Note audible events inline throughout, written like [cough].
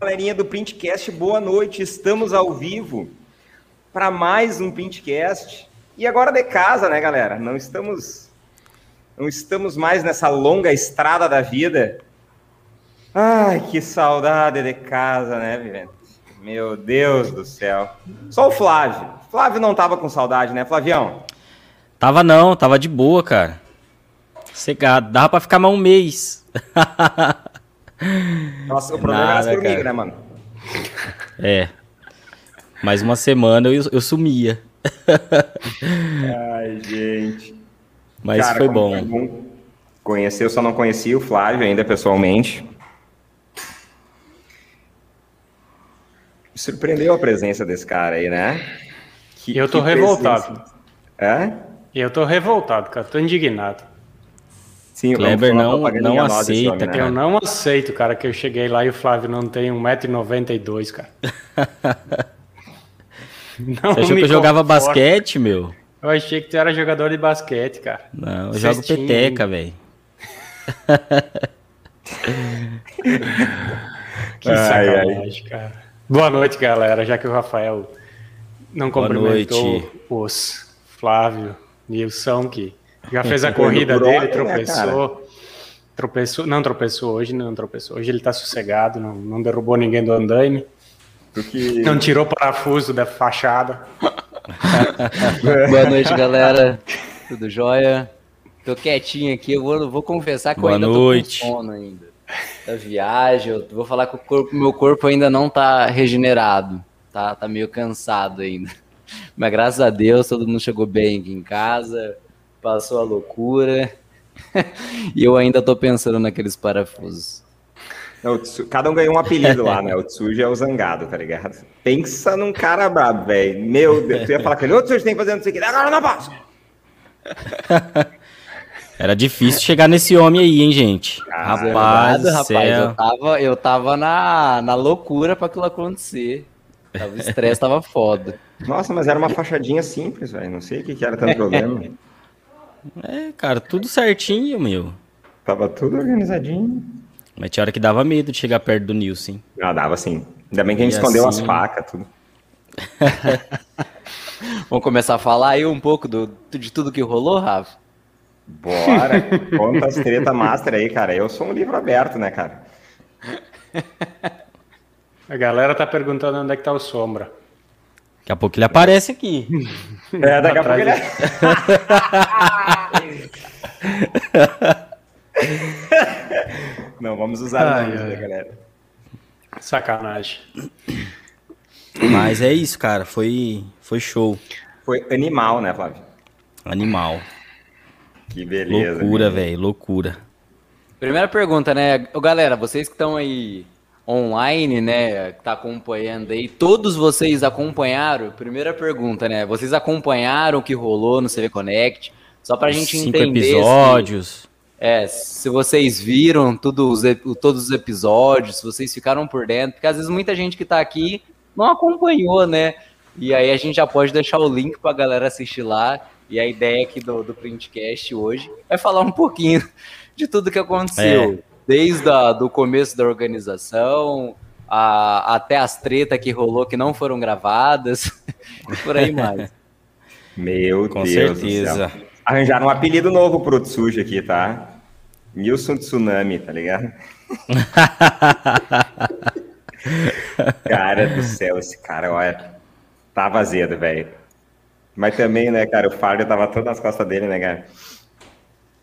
Galerinha do Printcast, boa noite. Estamos ao vivo para mais um Printcast. E agora de casa, né, galera? Não estamos não estamos mais nessa longa estrada da vida. Ai, que saudade de casa, né, Vivente? Meu Deus do céu. Só o Flávio. Flávio não tava com saudade, né, Flavião? Tava não, tava de boa, cara. Cegado. Dava pra ficar mais um mês. [laughs] Nossa, o problema Nada, era as formigas, né, mano? É. Mais uma semana eu, eu sumia. Ai, gente. Mas Cara, foi bom. bom. Conhecer, eu só não conhecia o Flávio ainda pessoalmente. Me surpreendeu a presença desse cara aí, né? Que, eu tô revoltado. É? Eu tô revoltado, cara. Tô indignado. Sim, Kleber não, não aceita, homem, né? Eu não aceito, cara, que eu cheguei lá e o Flávio não tem 1,92m, cara. [laughs] não Você achou que eu jogava basquete, meu? Eu achei que tu era jogador de basquete, cara. Não, eu jogo peteca, velho. [laughs] que sacanagem, ai, ai. cara. Boa noite, galera. Já que o Rafael não cumprimentou os Flávio, Nilson, que já fez a [laughs] corrida dele, né, tropeçou. Tropeçou, não tropeçou hoje, não tropeçou. Hoje ele tá sossegado, não, não derrubou ninguém do andaime. Porque... Não tirou parafuso da fachada. [laughs] Boa noite, galera. Tudo jóia? Tô quietinho aqui, eu vou, vou confessar que Boa eu ainda noite. tô com sono ainda. Da viagem, eu vou falar que o corpo, meu corpo ainda não tá regenerado. Tá, tá meio cansado ainda. [laughs] Mas graças a Deus, todo mundo chegou bem aqui em casa passou a loucura. [laughs] e eu ainda tô pensando naqueles parafusos. Cada um ganhou um apelido lá, né? O Tsuji é o zangado, tá ligado? Pensa num cara brabo, velho. Meu Deus, tu ia falar que ele, ô Tsuji tem que fazer não sei o que, agora não posso. [laughs] Era difícil chegar nesse homem aí, hein, gente? Ah, rapaz, verdade, rapaz, eu tava, eu tava na, na loucura para aquilo acontecer. O estresse tava foda. Nossa, mas era uma fachadinha simples, velho. Não sei o que, que era tanto [laughs] problema. É, cara, tudo certinho, meu. Tava tudo organizadinho. Mas tinha hora que dava medo de chegar perto do Nilson. Ah, dava sim. Ainda bem que a gente e escondeu assim... as facas, tudo. [laughs] Vamos começar a falar aí um pouco do, de tudo que rolou, Rafa? Bora. Conta as treta master aí, cara. Eu sou um livro aberto, né, cara? A galera tá perguntando onde é que tá o Sombra. Daqui a pouco ele aparece aqui. É, daqui a pouco ele. [laughs] [laughs] Não, vamos usar ai, né, galera? Sacanagem. Mas é isso, cara. Foi, foi show. Foi animal, né, Flávio? Animal. Que beleza. Loucura, velho. Loucura. Primeira pergunta, né? Galera, vocês que estão aí online, né, que tá acompanhando aí, todos vocês acompanharam? Primeira pergunta, né? Vocês acompanharam o que rolou no CV Connect? Só pra gente Cinco entender. episódios. Se, é, se vocês viram tudo os, todos os episódios, se vocês ficaram por dentro, porque às vezes muita gente que tá aqui não acompanhou, né? E aí a gente já pode deixar o link pra galera assistir lá. E a ideia aqui do, do Printcast hoje é falar um pouquinho [laughs] de tudo que aconteceu. É desde a, do começo da organização a, até as tretas que rolou que não foram gravadas, [laughs] por aí mais. Meu Com Deus certeza. Arranjaram um apelido novo pro Tsuji aqui, tá? Nilson Tsunami, tá ligado? [laughs] cara do céu, esse cara, olha, tava azedo, velho. Mas também, né, cara, o fardo tava todo nas costas dele, né, cara?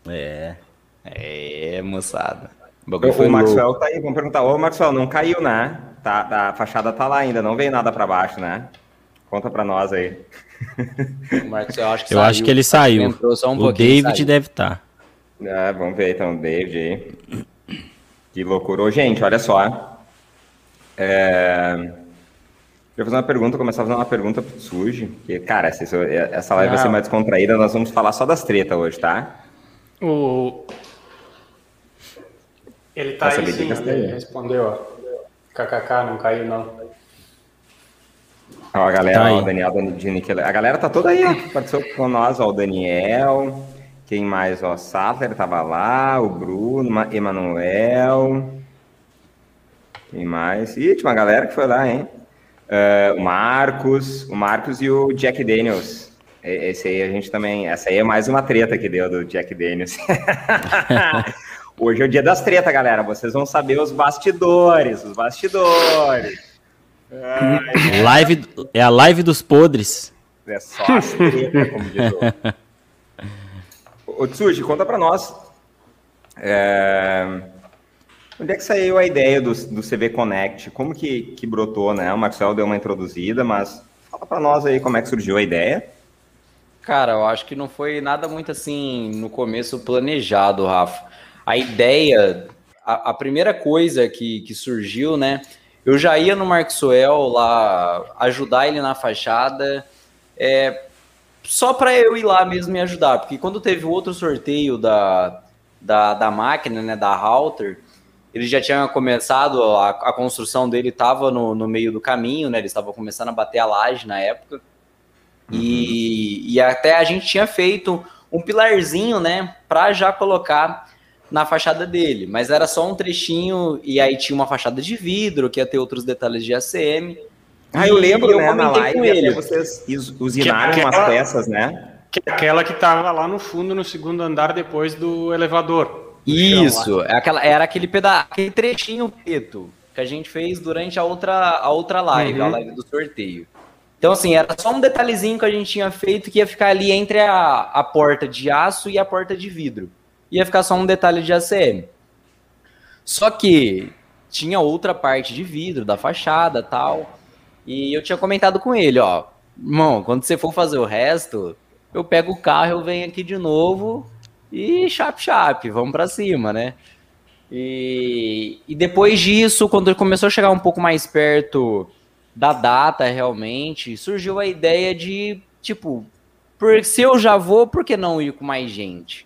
É. É, moçada. O, o Maxwell tá aí, vamos perguntar. Ô, Maxwell, não caiu, né? Tá, a fachada tá lá ainda, não veio nada para baixo, né? Conta para nós aí. O Maxwell, acho que Eu saiu. acho que ele saiu. Um o David deve estar. Tá. É, vamos ver então, o David aí. Que loucura. Ô, gente, olha só. É... Eu vou fazer uma pergunta, começar a fazer uma pergunta pro Suji. Que, cara, essa, essa live não. vai ser mais descontraída, nós vamos falar só das tretas hoje, tá? O, ele tá Essa aí sim, ele respondeu, ó. KKK, não caiu não. Ó, a galera, tá ó, o Daniel de A galera tá toda aí, ó. Participou com nós, ó, o Daniel. Quem mais, ó? Sattler tava lá, o Bruno, Emanuel. Quem mais? Ih, tinha uma galera que foi lá, hein? Uh, o Marcos, o Marcos e o Jack Daniels. Esse aí a gente também. Essa aí é mais uma treta que deu do Jack Daniels. [laughs] Hoje é o dia das tretas, galera. Vocês vão saber os bastidores, os bastidores. Ai, live, é a live dos podres. É só as tretas, como diz o. Tsuji, conta pra nós. É... Onde é que saiu a ideia do, do CV Connect? Como que, que brotou, né? O Maxwell deu uma introduzida, mas fala para nós aí como é que surgiu a ideia. Cara, eu acho que não foi nada muito assim no começo planejado, Rafa. A ideia, a, a primeira coisa que, que surgiu, né? Eu já ia no Maxwell lá ajudar ele na fachada, é, só para eu ir lá mesmo me ajudar, porque quando teve o outro sorteio da, da, da máquina, né, da Halter, ele já tinha começado, a, a construção dele estava no, no meio do caminho, né? Ele estava começando a bater a laje na época. Uhum. E, e até a gente tinha feito um pilarzinho, né? Para já colocar na fachada dele. Mas era só um trechinho, e aí tinha uma fachada de vidro, que ia ter outros detalhes de ACM. Ah, eu lembro, eu né, na live, com ele. vocês usinaram que, umas peças, né? Que aquela que estava lá no fundo, no segundo andar, depois do elevador. Isso, é aquela, era aquele, peda aquele trechinho preto que a gente fez durante a outra, a outra live, uhum. a live do sorteio. Então, assim, era só um detalhezinho que a gente tinha feito que ia ficar ali entre a, a porta de aço e a porta de vidro. Ia ficar só um detalhe de ACM. Só que tinha outra parte de vidro da fachada tal. E eu tinha comentado com ele, ó, irmão, quando você for fazer o resto, eu pego o carro, eu venho aqui de novo e chap chap, vamos para cima, né? E, e depois disso, quando começou a chegar um pouco mais perto da data realmente, surgiu a ideia de, tipo, por, se eu já vou, por que não ir com mais gente?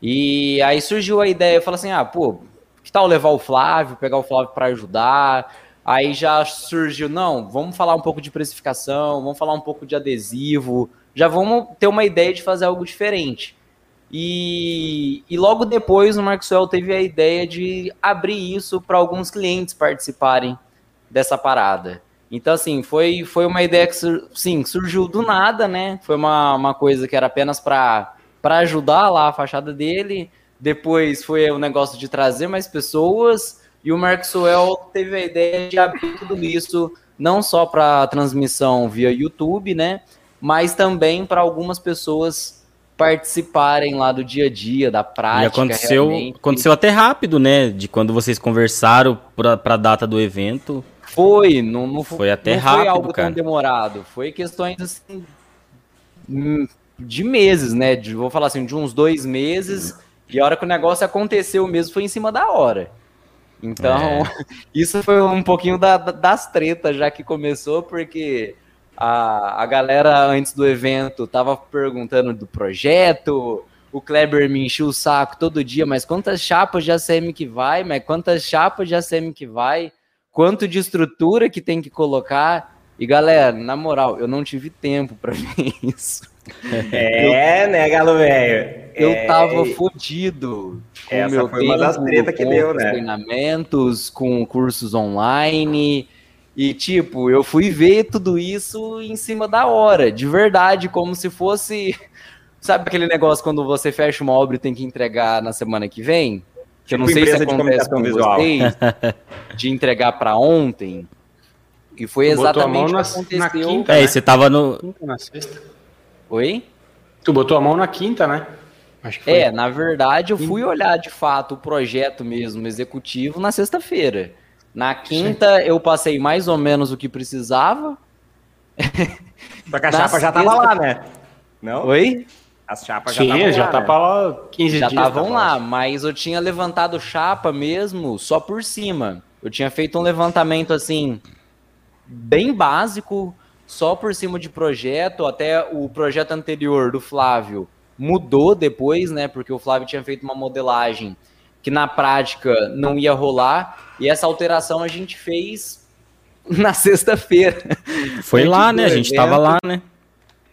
E aí surgiu a ideia, eu falei assim, ah, pô, que tal levar o Flávio, pegar o Flávio para ajudar? Aí já surgiu, não, vamos falar um pouco de precificação, vamos falar um pouco de adesivo, já vamos ter uma ideia de fazer algo diferente. E, e logo depois o Maxwell teve a ideia de abrir isso para alguns clientes participarem dessa parada. Então, assim, foi, foi uma ideia que sim, surgiu do nada, né? Foi uma, uma coisa que era apenas para ajudar lá a fachada dele. Depois foi o negócio de trazer mais pessoas. E o Maxwell teve a ideia de abrir tudo isso, não só para transmissão via YouTube, né? Mas também para algumas pessoas participarem lá do dia a dia, da prática. E aconteceu, aconteceu até rápido, né? De quando vocês conversaram para a data do evento. Foi, não, não foi até não rápido, foi algo cara. tão demorado. Foi questões assim hum, de meses, né? De, vou falar assim, de uns dois meses. E a hora que o negócio aconteceu mesmo foi em cima da hora. Então, é. [laughs] isso foi um pouquinho da, das tretas já que começou, porque a, a galera antes do evento tava perguntando do projeto, o Kleber me encheu o saco todo dia, mas quantas chapas de ACM que vai, mas quantas chapas de ACM que vai, quanto de estrutura que tem que colocar. E galera, na moral, eu não tive tempo para [laughs] ver isso. É, eu, né, galo velho? Eu é... tava fodido com Essa meu foi tempo, uma das tretas que deu, né? treinamentos, com cursos online, e, tipo, eu fui ver tudo isso em cima da hora, de verdade, como se fosse. [laughs] Sabe aquele negócio quando você fecha uma obra e tem que entregar na semana que vem? Que eu não tipo sei se acontece com visual. vocês, de entregar para ontem. E foi exatamente o que aconteceu. Na quinta, é, né? você tava no. Quinta, na sexta. Oi? Tu botou a mão na quinta, né? É, na verdade, eu fui olhar de fato o projeto mesmo executivo na sexta-feira. Na quinta eu passei mais ou menos o que precisava. [laughs] Só que a chapa já tava lá, né? Não? Oi? As chapas já estavam já lá. Tá né? lá 15 já dias. Já estavam lá, mas eu tinha levantado chapa mesmo só por cima. Eu tinha feito um levantamento assim, bem básico, só por cima de projeto. Até o projeto anterior do Flávio mudou depois, né? Porque o Flávio tinha feito uma modelagem que na prática não ia rolar. E essa alteração a gente fez [laughs] na sexta-feira. Foi [laughs] lá, né? A gente estava lá, né?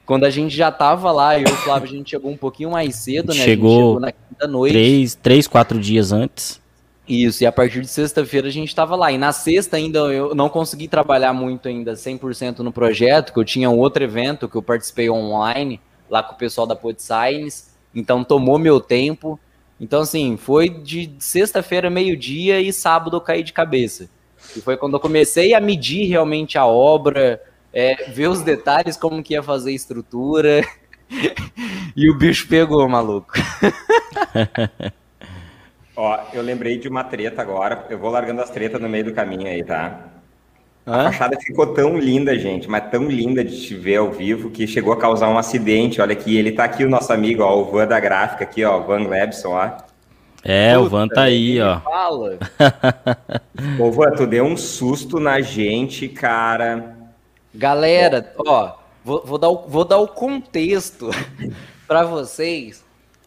Quando a gente já estava lá, eu e o Flávio, a gente chegou um pouquinho mais cedo, né? Chegou, chegou na quinta noite. Três, três, quatro dias antes. Isso, e a partir de sexta-feira a gente estava lá. E na sexta ainda eu não consegui trabalhar muito ainda 100% no projeto, que eu tinha um outro evento que eu participei online, lá com o pessoal da Pod Science, então tomou meu tempo. Então, assim, foi de sexta-feira, meio-dia, e sábado eu caí de cabeça. E foi quando eu comecei a medir realmente a obra, é, ver os detalhes, como que ia fazer a estrutura. [laughs] e o bicho pegou, maluco. [laughs] Ó, eu lembrei de uma treta agora. Eu vou largando as tretas no meio do caminho aí, tá? A Hã? fachada ficou tão linda, gente, mas tão linda de te ver ao vivo que chegou a causar um acidente. Olha aqui, ele tá aqui, o nosso amigo, ó, o Van da gráfica aqui, ó, Van Lebson, ó. É, Puta, o Van tá aí, ó. Fala. [laughs] Ô, Van, tu deu um susto na gente, cara. Galera, ó, vou, vou, dar, o, vou dar o contexto [laughs] para vocês.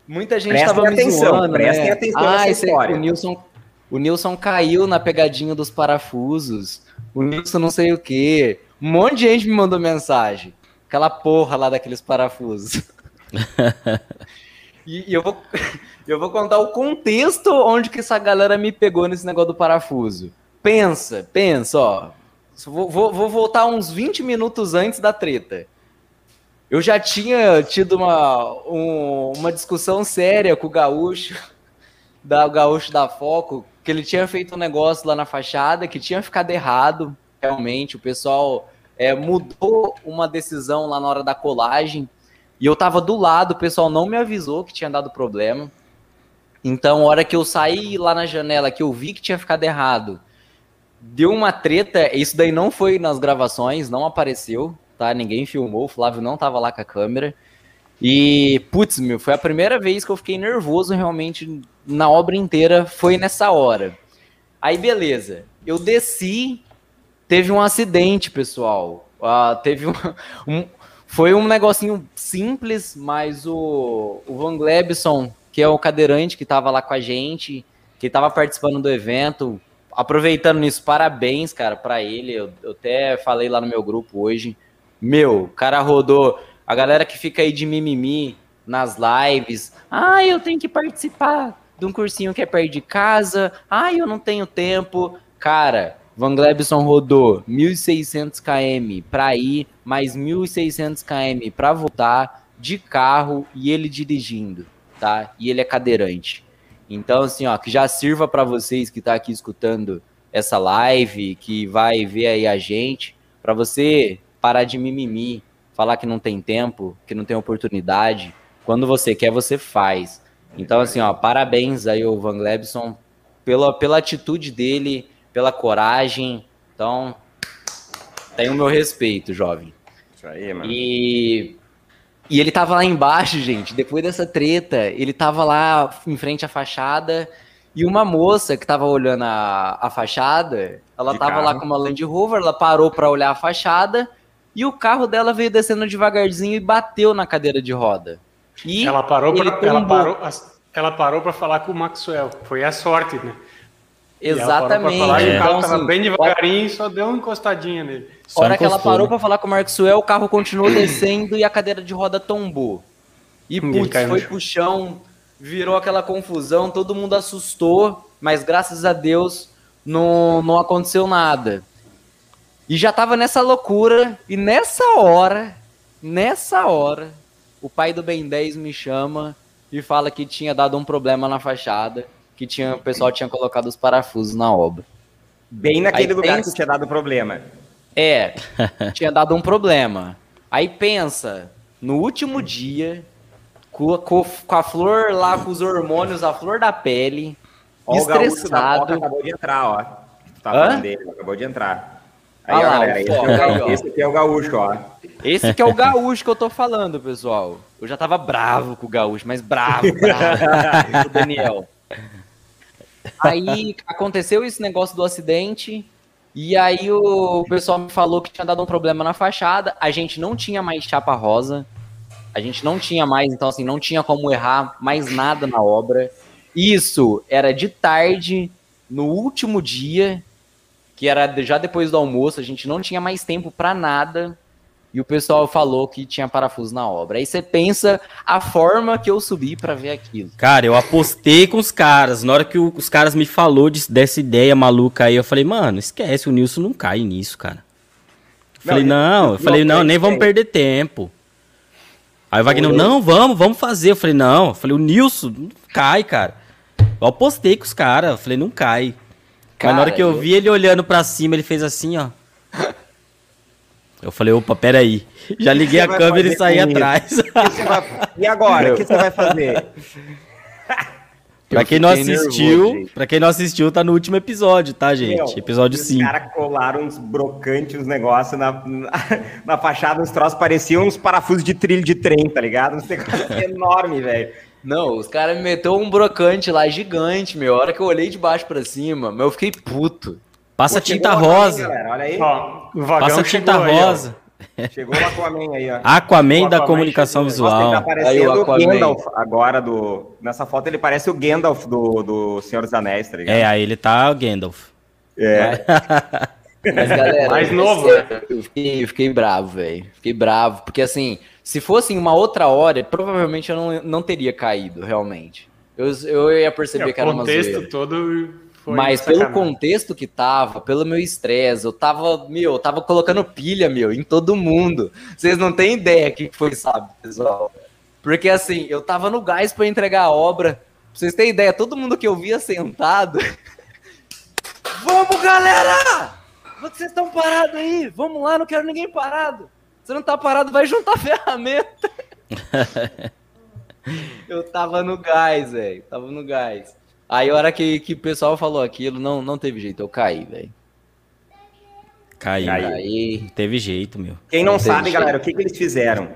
Muita gente prestem tava atenção, me zoando, prestem né? atenção ah, nessa história. O Nilson, o Nilson caiu na pegadinha dos parafusos. O Nilson não sei o quê. Um monte de gente me mandou mensagem. Aquela porra lá daqueles parafusos. [laughs] e, e eu, vou, [laughs] eu vou contar o contexto onde que essa galera me pegou nesse negócio do parafuso. Pensa, pensa, ó. Vou, vou, vou voltar uns 20 minutos antes da treta. Eu já tinha tido uma, um, uma discussão séria com o Gaúcho, [laughs] da, o Gaúcho da Foco, que ele tinha feito um negócio lá na fachada que tinha ficado errado, realmente. O pessoal é, mudou uma decisão lá na hora da colagem. E eu tava do lado, o pessoal não me avisou que tinha dado problema. Então, a hora que eu saí lá na janela, que eu vi que tinha ficado errado, deu uma treta. Isso daí não foi nas gravações, não apareceu, tá? Ninguém filmou, o Flávio não tava lá com a câmera. E, putz, meu, foi a primeira vez que eu fiquei nervoso realmente na obra inteira, foi nessa hora. Aí, beleza. Eu desci, teve um acidente, pessoal. Uh, teve um, [laughs] um, Foi um negocinho simples, mas o, o Van Glebson, que é o cadeirante que tava lá com a gente, que tava participando do evento, aproveitando nisso, parabéns, cara, para ele. Eu, eu, até falei lá no meu grupo hoje. Meu, o cara rodou. A galera que fica aí de mimimi nas lives. Ah, eu tenho que participar de um cursinho que é perto de casa. Ah, eu não tenho tempo. Cara, Van Glebson rodou 1.600 km para ir, mais 1.600 km para voltar de carro e ele dirigindo, tá? E ele é cadeirante. Então, assim, ó, que já sirva para vocês que tá aqui escutando essa live, que vai ver aí a gente, para você parar de mimimi, falar que não tem tempo, que não tem oportunidade. Quando você quer, você faz. Então, assim, ó, parabéns aí ao Van Glebson pela, pela atitude dele, pela coragem. Então, tem o meu respeito, jovem. Isso aí, mano. E e ele tava lá embaixo, gente, depois dessa treta, ele tava lá em frente à fachada e uma moça que tava olhando a, a fachada, ela De tava carro. lá com uma Land Rover, ela parou para olhar a fachada e o carro dela veio descendo devagarzinho e bateu na cadeira de roda. E ela parou para ela parou, ela parou para falar com o Maxwell. Foi a sorte, né? Exatamente. Falar, é. O carro tava então, assim, bem devagarinho e só deu uma encostadinha nele. A hora que ela parou para falar com o Maxwell, o carro continuou descendo e a cadeira de roda tombou. E putz, foi pro chão, virou aquela confusão, todo mundo assustou, mas graças a Deus não, não aconteceu nada. E já tava nessa loucura, e nessa hora, nessa hora, o pai do Ben 10 me chama e fala que tinha dado um problema na fachada, que tinha, o pessoal tinha colocado os parafusos na obra. Bem naquele Aí lugar pensa... que tinha dado problema. É, [laughs] tinha dado um problema. Aí pensa, no último dia, com, com, com, a flor lá, com os hormônios, a flor da pele, ó, estressado. O acabou de entrar, ó. Tá falando dele, acabou de entrar. Aí, ah, esse, é o, [laughs] esse aqui é o gaúcho, ó. Esse que é o gaúcho que eu tô falando, pessoal. Eu já tava bravo com o gaúcho, mas bravo, bravo. o Daniel. Aí aconteceu esse negócio do acidente. E aí o pessoal me falou que tinha dado um problema na fachada. A gente não tinha mais chapa rosa. A gente não tinha mais, então assim, não tinha como errar mais nada na obra. Isso era de tarde, no último dia, que era já depois do almoço, a gente não tinha mais tempo para nada. e o pessoal falou que tinha parafuso na obra. Aí você pensa a forma que eu subi para ver aquilo. Cara, eu apostei com os caras. Na hora que o, os caras me falou de, dessa ideia maluca aí, eu falei, mano, esquece, o Nilson não cai nisso, cara. Eu falei, não, eu falei, não, nem vamos perder tempo. Aí o Wagner, não, vamos, vamos fazer. Eu falei, não, eu falei, o Nilson não cai, cara. Eu apostei com os caras, eu falei, não cai. Cara, Mas na hora que eu, eu vi ele olhando para cima, ele fez assim, ó. [laughs] Eu falei, opa, peraí. Já liguei a câmera e saí atrás. Vai... E agora? O que você vai fazer? [laughs] pra quem não assistiu, para quem não assistiu, tá no último episódio, tá, gente? Meu, episódio 5. Os caras colaram uns brocantes, uns negócios na, na, [laughs] na, fachada, uns troços pareciam uns parafusos de trilho de trem, tá ligado? Uns negócios enormes, velho. Não, os caras me meteu um brocante lá gigante, meu. A hora que eu olhei de baixo para cima, meu, eu fiquei puto. Passa Pô, tinta rosa. Aí, Olha aí. Ó, Passa tinta rosa. Aí, chegou o Aquaman aí, ó. [laughs] Aquaman, Aquaman da comunicação visual. Nossa, tá parecendo o, Gandalf agora do. Nessa foto ele parece o Gandalf do, do Senhor dos Anéis, tá ligado? É, aí ele tá o Gandalf. É. Mas, [laughs] galera, mais novo. Eu fiquei, eu fiquei bravo, velho. Fiquei bravo, porque assim, se fosse em uma outra hora, provavelmente eu não, não teria caído, realmente. Eu, eu ia perceber é, que era uma zoeira. O contexto todo foi Mas pelo contexto que tava, pelo meu estresse, eu tava, meu, eu tava colocando pilha, meu, em todo mundo. Vocês não têm ideia o que foi, sabe, pessoal? Porque assim, eu tava no gás para entregar a obra. Pra vocês terem ideia, todo mundo que eu via sentado. [laughs] Vamos, galera! Vocês estão parados aí? Vamos lá, não quero ninguém parado. Você não tá parado, vai juntar ferramenta. [laughs] eu tava no gás, velho. Tava no gás. Aí a hora que, que o pessoal falou aquilo, não, não teve jeito, eu caí, velho. Caiu. Caí. Não teve jeito, meu. Quem não, não sabe, galera, o que, que eles fizeram?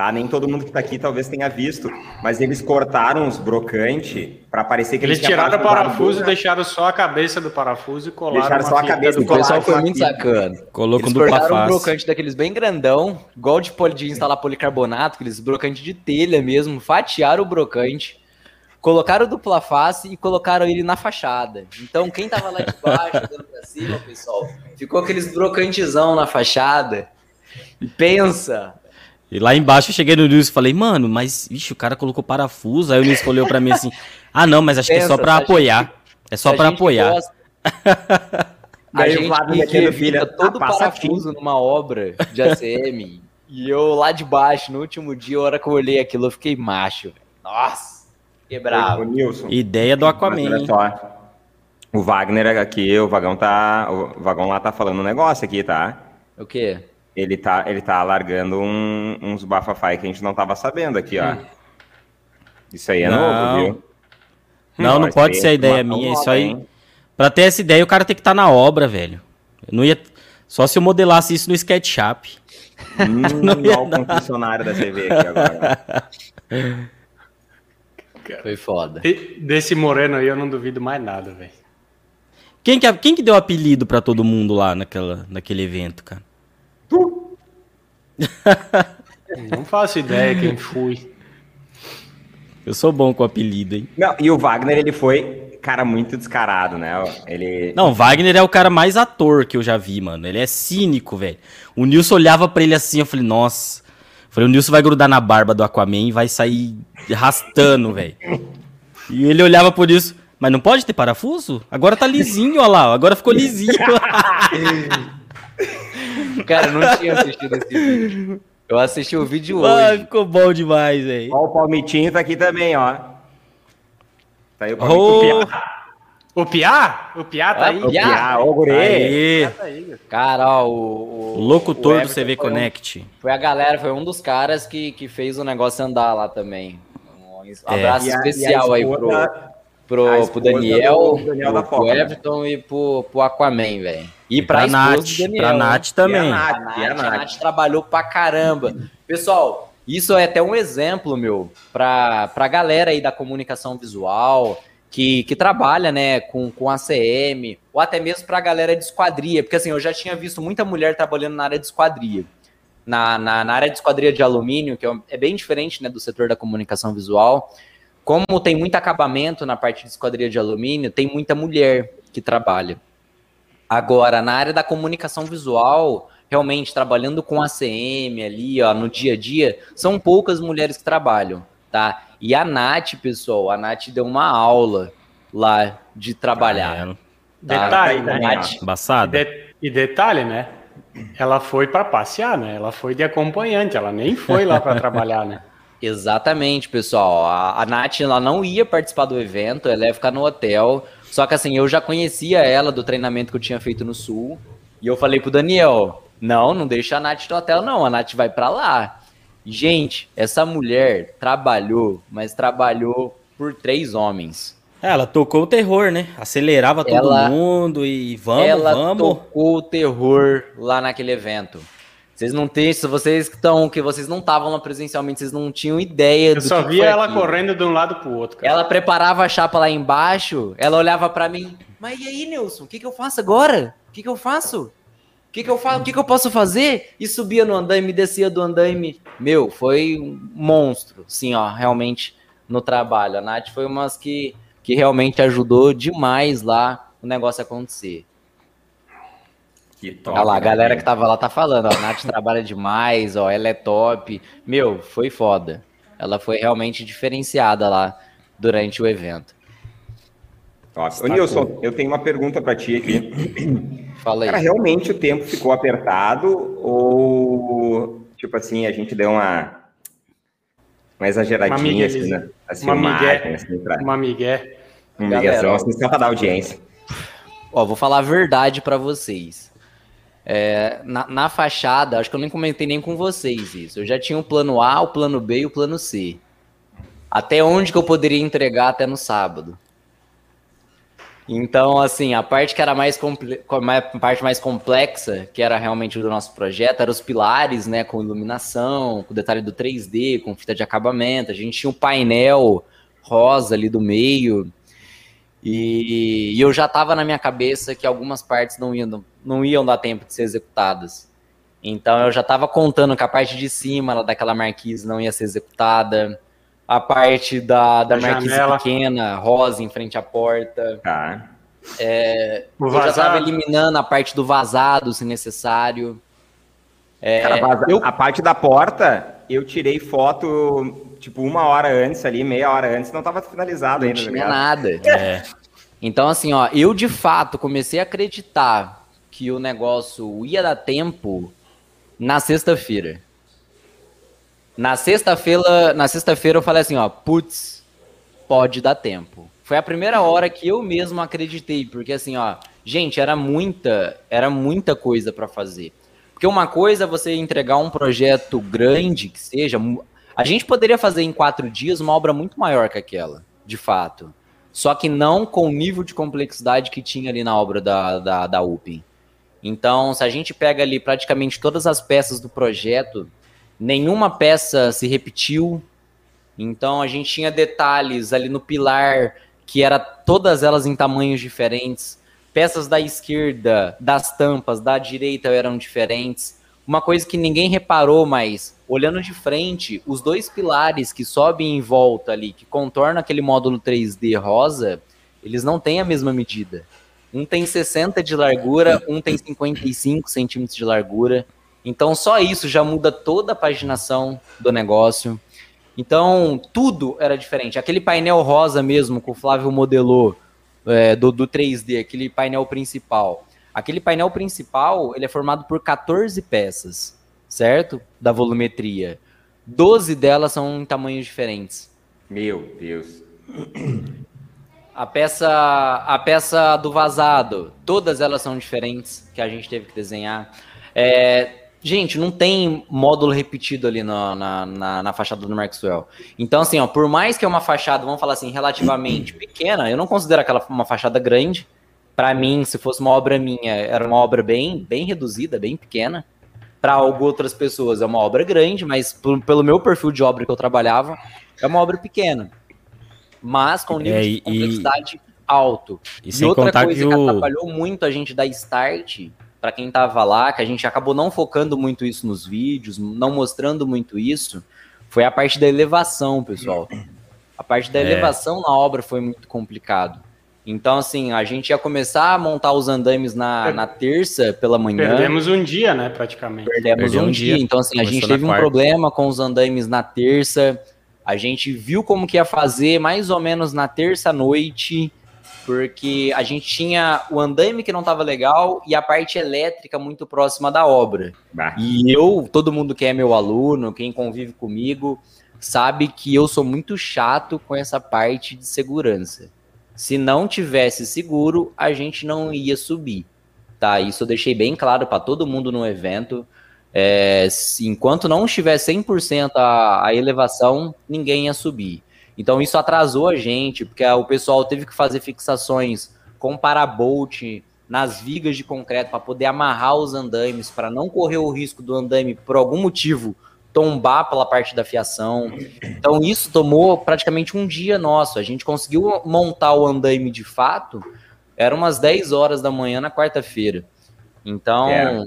Tá? Nem todo mundo que está aqui talvez tenha visto, mas eles cortaram os brocantes para parecer que eles, eles tiraram o parafuso, e deixaram só a cabeça do parafuso e colaram. Deixaram só a cabeça do parafuso. O pessoal foi muito sacana. Colocam eles dupla cortaram face. um brocante daqueles bem grandão, igual de, de instalar policarbonato, aqueles brocantes de telha mesmo, fatiaram o brocante Colocaram dupla face e colocaram ele na fachada. Então, quem tava lá de baixo, [laughs] olhando pra cima, pessoal, ficou aqueles brocantezão na fachada. E pensa. E lá embaixo eu cheguei no Nilson e falei, mano, mas, vixe, o cara colocou parafuso. Aí o Nilson olhou pra mim assim, [laughs] ah, não, mas acho pensa, que é só pra apoiar. Gente, é só pra apoiar. Gosta... a gente que, que todo parafuso numa obra de ACM. [laughs] e eu lá de baixo, no último dia, a hora que eu olhei aquilo, eu fiquei macho. Nossa! Quebrado. Nilson. Ideia do Aquaman. Olha só. O Wagner aqui, o Vagão tá. O Vagão lá tá falando um negócio aqui, tá? O quê? Ele tá, ele tá largando um, uns bafafai que a gente não tava sabendo aqui, ó. Hum. Isso aí é não. novo, viu? Não, não, não pode ser a ideia minha. Isso aí. Hein? Pra ter essa ideia, o cara tem que estar tá na obra, velho. Eu não ia. Só se eu modelasse isso no SketchUp. Hum, [laughs] não ia o funcionário da TV aqui agora. Foi foda. E desse Moreno aí eu não duvido mais nada, velho. Quem que, quem que deu apelido para todo mundo lá naquela, naquele evento, cara? [laughs] Não faço ideia quem fui. Eu sou bom com apelido, hein? Não, e o Wagner, ele foi, cara, muito descarado, né? Ele... Não, o Wagner é o cara mais ator que eu já vi, mano. Ele é cínico, velho. O Nilson olhava para ele assim, eu falei, nossa Falei, o Nilson vai grudar na barba do Aquaman e vai sair arrastando, [laughs] velho. E ele olhava por isso, mas não pode ter parafuso? Agora tá lisinho, olha lá, agora ficou lisinho. [laughs] [laughs] Cara, eu não tinha assistido esse vídeo. Eu assisti o vídeo hoje. Ah, ficou bom demais, velho. Ó, o Palmitinho tá aqui também, ó. Tá aí o Palmitinho. Oh. O Piá? O Piá tá aí. O Piá, o Guri. Cara, o, o locutor o do CV Connect. Um, foi a galera, foi um dos caras que, que fez o negócio andar lá também. Um é. abraço é. especial a, aí pro, pro, pro Daniel, Daniel pro, pro Everton e pro, pro Aquaman, velho. E pra, pra Nath, Daniel, pra Nath também. A Nath, a, Nath, a, Nath. a Nath trabalhou pra caramba. Pessoal, isso é até um exemplo, meu, pra, pra galera aí da comunicação visual, que, que trabalha né, com, com ACM, ou até mesmo para a galera de esquadria, porque assim, eu já tinha visto muita mulher trabalhando na área de esquadria. Na, na, na, área de esquadria de alumínio, que é, é bem diferente né, do setor da comunicação visual, como tem muito acabamento na parte de esquadria de alumínio, tem muita mulher que trabalha. Agora, na área da comunicação visual, realmente trabalhando com ACM ali, ó, no dia a dia, são poucas mulheres que trabalham, tá? E a Nath, pessoal, a Nath deu uma aula lá de trabalhar. Ah, tá? Detalhe, né? Nath, E, de, e detalhe, né? Ela foi para passear, né? Ela foi de acompanhante, ela nem foi lá para trabalhar, né? [laughs] Exatamente, pessoal. A, a Nath ela não ia participar do evento, ela ia ficar no hotel. Só que assim, eu já conhecia ela do treinamento que eu tinha feito no Sul. E eu falei pro Daniel: não, não deixa a Nath no hotel, não. A Nath vai para lá. Gente, essa mulher trabalhou, mas trabalhou por três homens. Ela tocou o terror, né? Acelerava todo ela, mundo e vamos, ela vamos. Ela tocou o terror lá naquele evento. Vocês não têm, se vocês que estão, que vocês não estavam lá presencialmente, vocês não tinham ideia Eu só via ela aquilo. correndo de um lado pro outro. Cara. Ela preparava a chapa lá embaixo, ela olhava para mim, mas e aí, Nilson, o que, que eu faço agora? O que, que eu faço? O que, que eu faço? O que, que eu posso fazer? E subia no andaime, descia do andaime. Meu, foi um monstro, sim, ó, realmente no trabalho. A Nath foi umas que, que realmente ajudou demais lá o negócio acontecer. Que top. Olha lá, a galera que tava lá tá falando, ó, a Nath trabalha demais, ó, ela é top. Meu, foi foda. Ela foi realmente diferenciada lá durante o evento. Top. Ô, Nilson, eu tenho uma pergunta para ti aqui. Fala aí. Cara, realmente o tempo ficou apertado ou, tipo assim, a gente deu uma, uma exageradinha, uma assim, né? Assim, uma migué, assim, pra... uma migué. Um miguezão, assim, só pra dar audiência. Ó, vou falar a verdade para vocês. É, na, na, fachada, acho que eu nem comentei nem com vocês isso. Eu já tinha o plano A, o plano B e o plano C. Até onde que eu poderia entregar até no sábado. Então, assim, a parte que era mais a parte mais complexa, que era realmente do nosso projeto, eram os pilares, né, com iluminação, com detalhe do 3D, com fita de acabamento. A gente tinha um painel rosa ali do meio. E, e eu já estava na minha cabeça que algumas partes não iam, não iam dar tempo de ser executadas. Então eu já estava contando que a parte de cima daquela marquise não ia ser executada, a parte da, da marquise janela. pequena, rosa, em frente à porta. Tá. É, eu já estava eliminando a parte do vazado, se necessário. É, Cara, vaza... eu... A parte da porta, eu tirei foto, tipo, uma hora antes ali, meia hora antes, não estava finalizado não ainda. Não tá tinha nada. É. [laughs] Então, assim, ó, eu de fato comecei a acreditar que o negócio ia dar tempo na sexta-feira. Na sexta-feira, na sexta-feira eu falei assim, ó, putz, pode dar tempo. Foi a primeira hora que eu mesmo acreditei, porque assim, ó, gente, era muita, era muita coisa para fazer. Porque uma coisa é você entregar um projeto grande, que seja, a gente poderia fazer em quatro dias uma obra muito maior que aquela, de fato. Só que não com o nível de complexidade que tinha ali na obra da, da, da. Então, se a gente pega ali praticamente todas as peças do projeto, nenhuma peça se repetiu. Então, a gente tinha detalhes ali no pilar que era todas elas em tamanhos diferentes. Peças da esquerda, das tampas, da direita eram diferentes. Uma coisa que ninguém reparou, mas olhando de frente, os dois pilares que sobem em volta ali, que contornam aquele módulo 3D rosa, eles não têm a mesma medida. Um tem 60 de largura, um tem 55 centímetros de largura. Então, só isso já muda toda a paginação do negócio. Então, tudo era diferente. Aquele painel rosa mesmo que o Flávio modelou é, do, do 3D, aquele painel principal. Aquele painel principal, ele é formado por 14 peças, certo? Da volumetria. 12 delas são em tamanhos diferentes. Meu Deus. A peça, a peça do vazado, todas elas são diferentes que a gente teve que desenhar. É, gente, não tem módulo repetido ali na, na, na, na, fachada do Maxwell. Então, assim, ó, por mais que é uma fachada, vamos falar assim, relativamente pequena, eu não considero aquela uma fachada grande. Para mim, se fosse uma obra minha, era uma obra bem, bem reduzida, bem pequena. Para outras pessoas é uma obra grande, mas pelo meu perfil de obra que eu trabalhava, é uma obra pequena mas com nível é, de complexidade e, alto. E, e outra coisa que, que o... atrapalhou muito a gente da Start, para quem tava lá, que a gente acabou não focando muito isso nos vídeos, não mostrando muito isso, foi a parte da elevação, pessoal. A parte da é. elevação na obra foi muito complicado. Então, assim, a gente ia começar a montar os andames na, na terça pela manhã. Perdemos um dia, né, praticamente. Perdemos Perdeu um, dia. dia. Então, assim, Começou a gente teve um problema com os andames na terça. A gente viu como que ia fazer mais ou menos na terça noite, porque a gente tinha o andame que não estava legal e a parte elétrica muito próxima da obra. Bah. E eu, todo mundo que é meu aluno, quem convive comigo, sabe que eu sou muito chato com essa parte de segurança. Se não tivesse seguro, a gente não ia subir. Tá? Isso eu deixei bem claro para todo mundo no evento. É, enquanto não estiver 100% a, a elevação, ninguém ia subir. Então isso atrasou a gente, porque o pessoal teve que fazer fixações com parabolt nas vigas de concreto para poder amarrar os andames, para não correr o risco do andame, por algum motivo, tombar pela parte da fiação. Então isso tomou praticamente um dia nosso. A gente conseguiu montar o andaime de fato, era umas 10 horas da manhã na quarta-feira. Então é.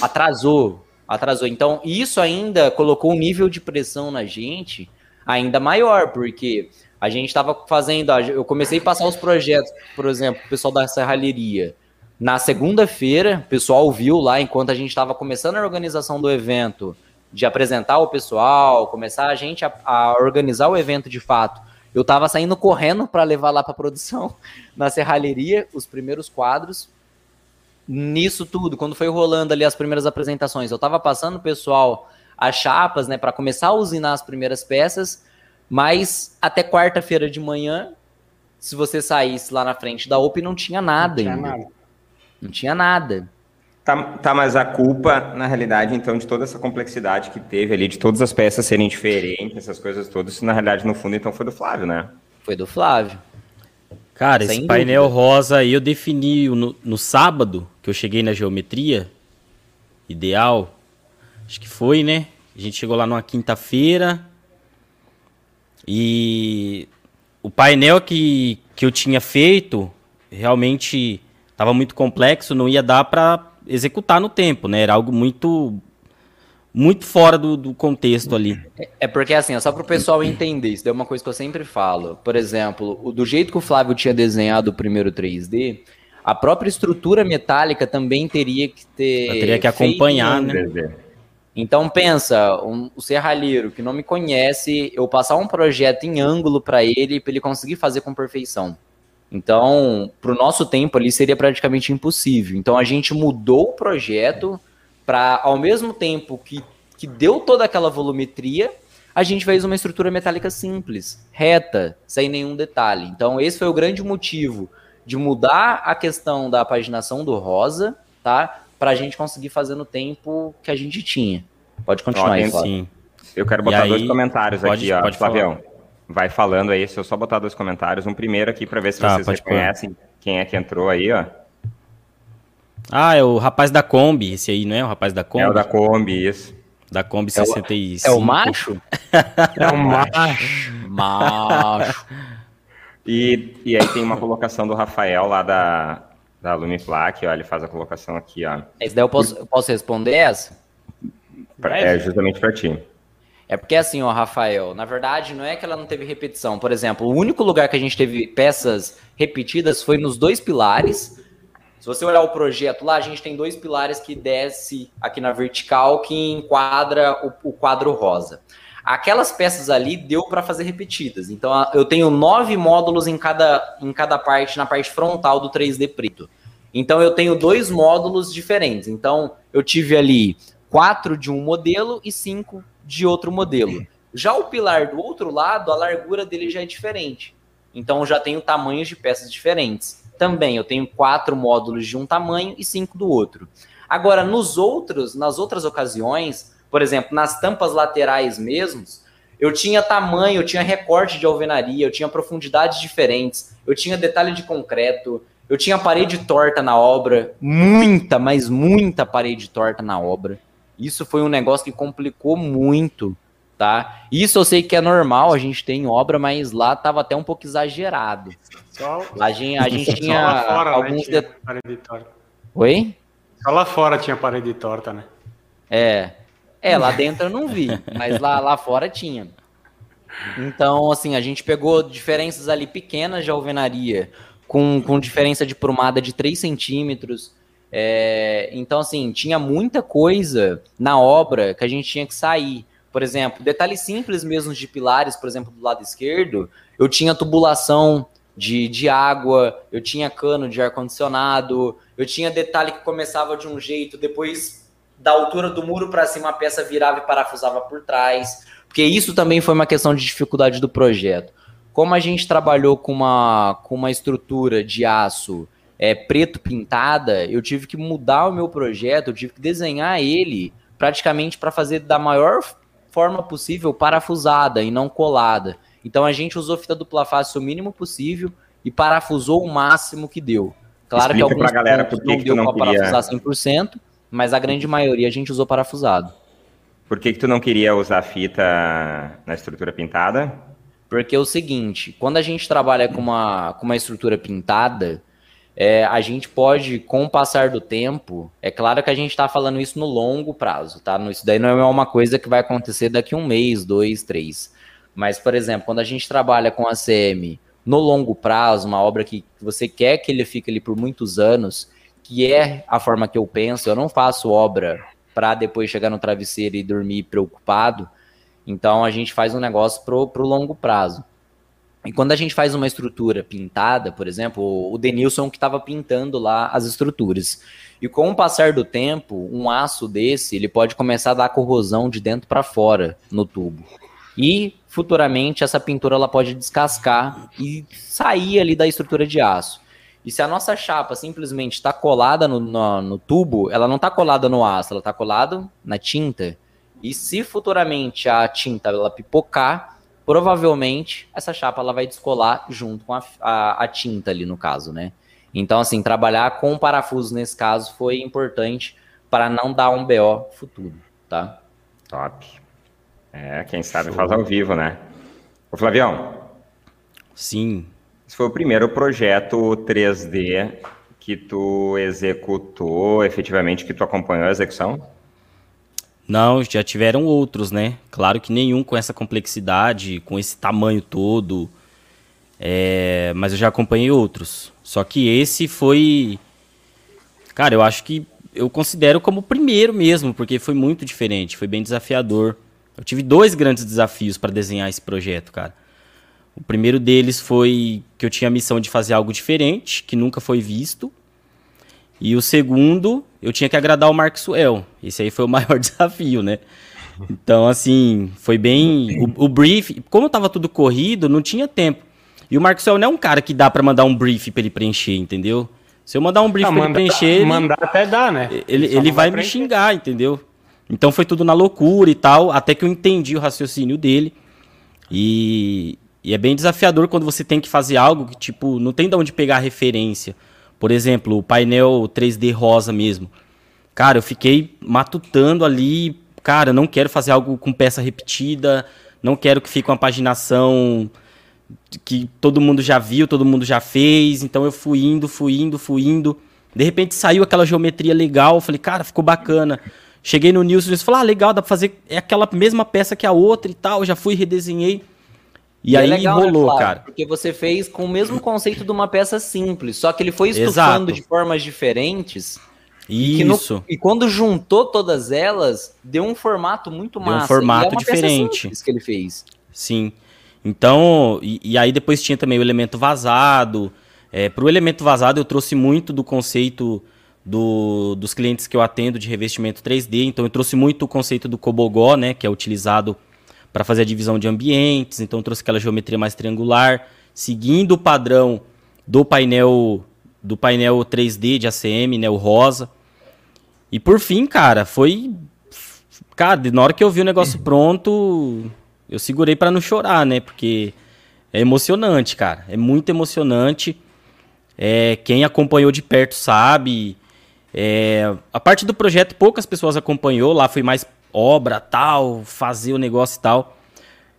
atrasou, atrasou. Então isso ainda colocou um nível de pressão na gente ainda maior, porque a gente estava fazendo, eu comecei a passar os projetos, por exemplo, o pessoal da serralheria. Na segunda-feira, o pessoal viu lá, enquanto a gente estava começando a organização do evento, de apresentar o pessoal, começar a gente a, a organizar o evento de fato. Eu estava saindo correndo para levar lá para produção [laughs] na serralheria os primeiros quadros. Nisso tudo, quando foi rolando ali as primeiras apresentações, eu estava passando o pessoal as chapas, né, para começar a usinar as primeiras peças, mas até quarta-feira de manhã, se você saísse lá na frente da OP, não tinha nada não tinha ainda. Nada. Não tinha nada. Tá, tá, mas a culpa, na realidade, então, de toda essa complexidade que teve ali, de todas as peças serem diferentes, essas coisas todas, na realidade, no fundo, então, foi do Flávio, né? Foi do Flávio. Cara, Sem esse dúvida. painel rosa aí eu defini no, no sábado, que eu cheguei na geometria, ideal, acho que foi, né? A gente chegou lá numa quinta-feira e o painel que, que eu tinha feito realmente estava muito complexo, não ia dar para executar no tempo, né? Era algo muito muito fora do, do contexto ali. É, é porque assim, só para o pessoal entender, isso é uma coisa que eu sempre falo. Por exemplo, o, do jeito que o Flávio tinha desenhado o primeiro 3D, a própria estrutura metálica também teria que ter. Eu teria que acompanhar, né? Então pensa, um, o serralheiro que não me conhece, eu passar um projeto em ângulo para ele, para ele conseguir fazer com perfeição. Então, para o nosso tempo ali seria praticamente impossível. Então a gente mudou o projeto para, ao mesmo tempo que, que deu toda aquela volumetria, a gente fez uma estrutura metálica simples, reta, sem nenhum detalhe. Então esse foi o grande motivo de mudar a questão da paginação do rosa, tá? Para a gente conseguir fazer no tempo que a gente tinha. Pode continuar aí, Sim. Eu quero botar aí, dois comentários pode, aqui, ó, pode Flavião. Falar vai falando aí, se eu só botar dois comentários. Um primeiro aqui para ver se tá, vocês reconhecem quem é que entrou aí, ó. Ah, é o rapaz da Kombi, esse aí, não é o rapaz da Kombi? É o da Kombi, isso. Da Kombi 65. É o, é o macho? é o macho. [laughs] macho. E, e aí tem uma colocação do Rafael lá da, da Lumiflac, ó, ele faz a colocação aqui, ó. Esse daí eu posso, eu posso responder essa? É justamente para ti. É porque assim, ó, Rafael, na verdade não é que ela não teve repetição. Por exemplo, o único lugar que a gente teve peças repetidas foi nos dois pilares. Se você olhar o projeto lá, a gente tem dois pilares que desce aqui na vertical que enquadra o, o quadro rosa. Aquelas peças ali deu para fazer repetidas. Então eu tenho nove módulos em cada, em cada parte, na parte frontal do 3D preto. Então eu tenho dois módulos diferentes. Então eu tive ali quatro de um modelo e cinco de outro modelo. Já o pilar do outro lado, a largura dele já é diferente. Então eu já tenho tamanhos de peças diferentes. Também eu tenho quatro módulos de um tamanho e cinco do outro. Agora, nos outros, nas outras ocasiões, por exemplo, nas tampas laterais mesmos, eu tinha tamanho, eu tinha recorte de alvenaria, eu tinha profundidades diferentes, eu tinha detalhe de concreto, eu tinha parede torta na obra, muita, mas muita parede torta na obra. Isso foi um negócio que complicou muito, tá? Isso eu sei que é normal, a gente tem obra, mas lá tava até um pouco exagerado. Só... A gente, a gente [laughs] tinha fora, né, alguns né? tinha parede torta. Oi? Só lá fora tinha parede torta, né? É. É, lá dentro eu não vi, mas lá, lá fora tinha. Então, assim, a gente pegou diferenças ali pequenas de alvenaria com, com diferença de prumada de 3 centímetros. É, então, assim, tinha muita coisa na obra que a gente tinha que sair. Por exemplo, detalhes simples mesmo de pilares, por exemplo, do lado esquerdo, eu tinha tubulação de, de água, eu tinha cano de ar-condicionado, eu tinha detalhe que começava de um jeito, depois da altura do muro para cima a peça virava e parafusava por trás, porque isso também foi uma questão de dificuldade do projeto. Como a gente trabalhou com uma, com uma estrutura de aço é, preto pintada, eu tive que mudar o meu projeto, eu tive que desenhar ele praticamente para fazer da maior forma possível parafusada e não colada. Então a gente usou fita dupla face o mínimo possível e parafusou o máximo que deu. Claro Explica que alguns galera por que não deu para queria- parafusar 100%, mas a grande maioria a gente usou parafusado. Por que, que tu não queria usar fita na estrutura pintada? Porque é o seguinte, quando a gente trabalha com uma, com uma estrutura pintada, é, a gente pode, com o passar do tempo, é claro que a gente está falando isso no longo prazo, tá? Isso daí não é uma coisa que vai acontecer daqui um mês, dois, três. Mas, por exemplo, quando a gente trabalha com a CM no longo prazo, uma obra que você quer que ele fique ali por muitos anos, que é a forma que eu penso, eu não faço obra para depois chegar no travesseiro e dormir preocupado. Então a gente faz um negócio pro, pro longo prazo. E quando a gente faz uma estrutura pintada, por exemplo, o Denilson que estava pintando lá as estruturas. E com o passar do tempo, um aço desse, ele pode começar a dar corrosão de dentro para fora no tubo. E futuramente essa pintura ela pode descascar e sair ali da estrutura de aço. E se a nossa chapa simplesmente está colada no, no, no tubo, ela não está colada no aço, ela está colada na tinta. E se futuramente a tinta ela pipocar, provavelmente essa chapa ela vai descolar junto com a, a, a tinta ali no caso, né? Então, assim, trabalhar com parafuso nesse caso foi importante para não dar um BO futuro, tá? Top. É, quem sabe faz ao vivo, né? Ô, Flavião, Sim. esse foi o primeiro projeto 3D que tu executou, efetivamente, que tu acompanhou a execução? Não, já tiveram outros, né? Claro que nenhum com essa complexidade, com esse tamanho todo. É, mas eu já acompanhei outros. Só que esse foi. Cara, eu acho que eu considero como o primeiro mesmo, porque foi muito diferente, foi bem desafiador. Eu tive dois grandes desafios para desenhar esse projeto, cara. O primeiro deles foi que eu tinha a missão de fazer algo diferente, que nunca foi visto. E o segundo, eu tinha que agradar o Maxwell. Esse aí foi o [laughs] maior desafio, né? Então, assim, foi bem. O, o brief, como tava tudo corrido, não tinha tempo. E o Maxwell não é um cara que dá pra mandar um brief pra ele preencher, entendeu? Se eu mandar um brief Não, pra ele mandar, preencher, ele, mandar até dá, né? ele, ele vai me preencher. xingar, entendeu? Então foi tudo na loucura e tal, até que eu entendi o raciocínio dele. E, e é bem desafiador quando você tem que fazer algo que, tipo, não tem de onde pegar referência. Por exemplo, o painel 3D rosa mesmo. Cara, eu fiquei matutando ali. Cara, não quero fazer algo com peça repetida. Não quero que fique uma paginação que todo mundo já viu, todo mundo já fez. Então eu fui indo, fui indo, fui indo. De repente saiu aquela geometria legal. Falei, cara, ficou bacana. Cheguei no Nilson e falei, ah, legal, dá pra fazer. É aquela mesma peça que a outra e tal. Já fui, redesenhei. E, é aí legal, né, rolou, Flávio? cara. Porque você fez com o mesmo conceito de uma peça simples, só que ele foi estufando Exato. de formas diferentes. E, que no- Isso. e quando juntou todas elas, deu um formato muito Deu um massa. formato e é uma peça diferente. que ele fez. Sim. Então, e, e aí depois tinha também o elemento vazado. É, Para o elemento vazado, eu trouxe muito do conceito do- dos clientes que eu atendo de revestimento 3D. Então, eu trouxe muito o conceito do Cobogó, né, que é utilizado para fazer a divisão de ambientes. Então, trouxe aquela geometria mais triangular, seguindo o padrão do painel do painel 3D de ACM, né, o rosa. E por fim, cara, foi cara, na hora que eu vi o negócio [laughs] pronto, eu segurei pra não chorar, né? Porque é emocionante, cara. É muito emocionante. É, quem acompanhou de perto sabe. É, a parte do projeto poucas pessoas acompanhou. Lá foi mais obra, tal, fazer o negócio e tal.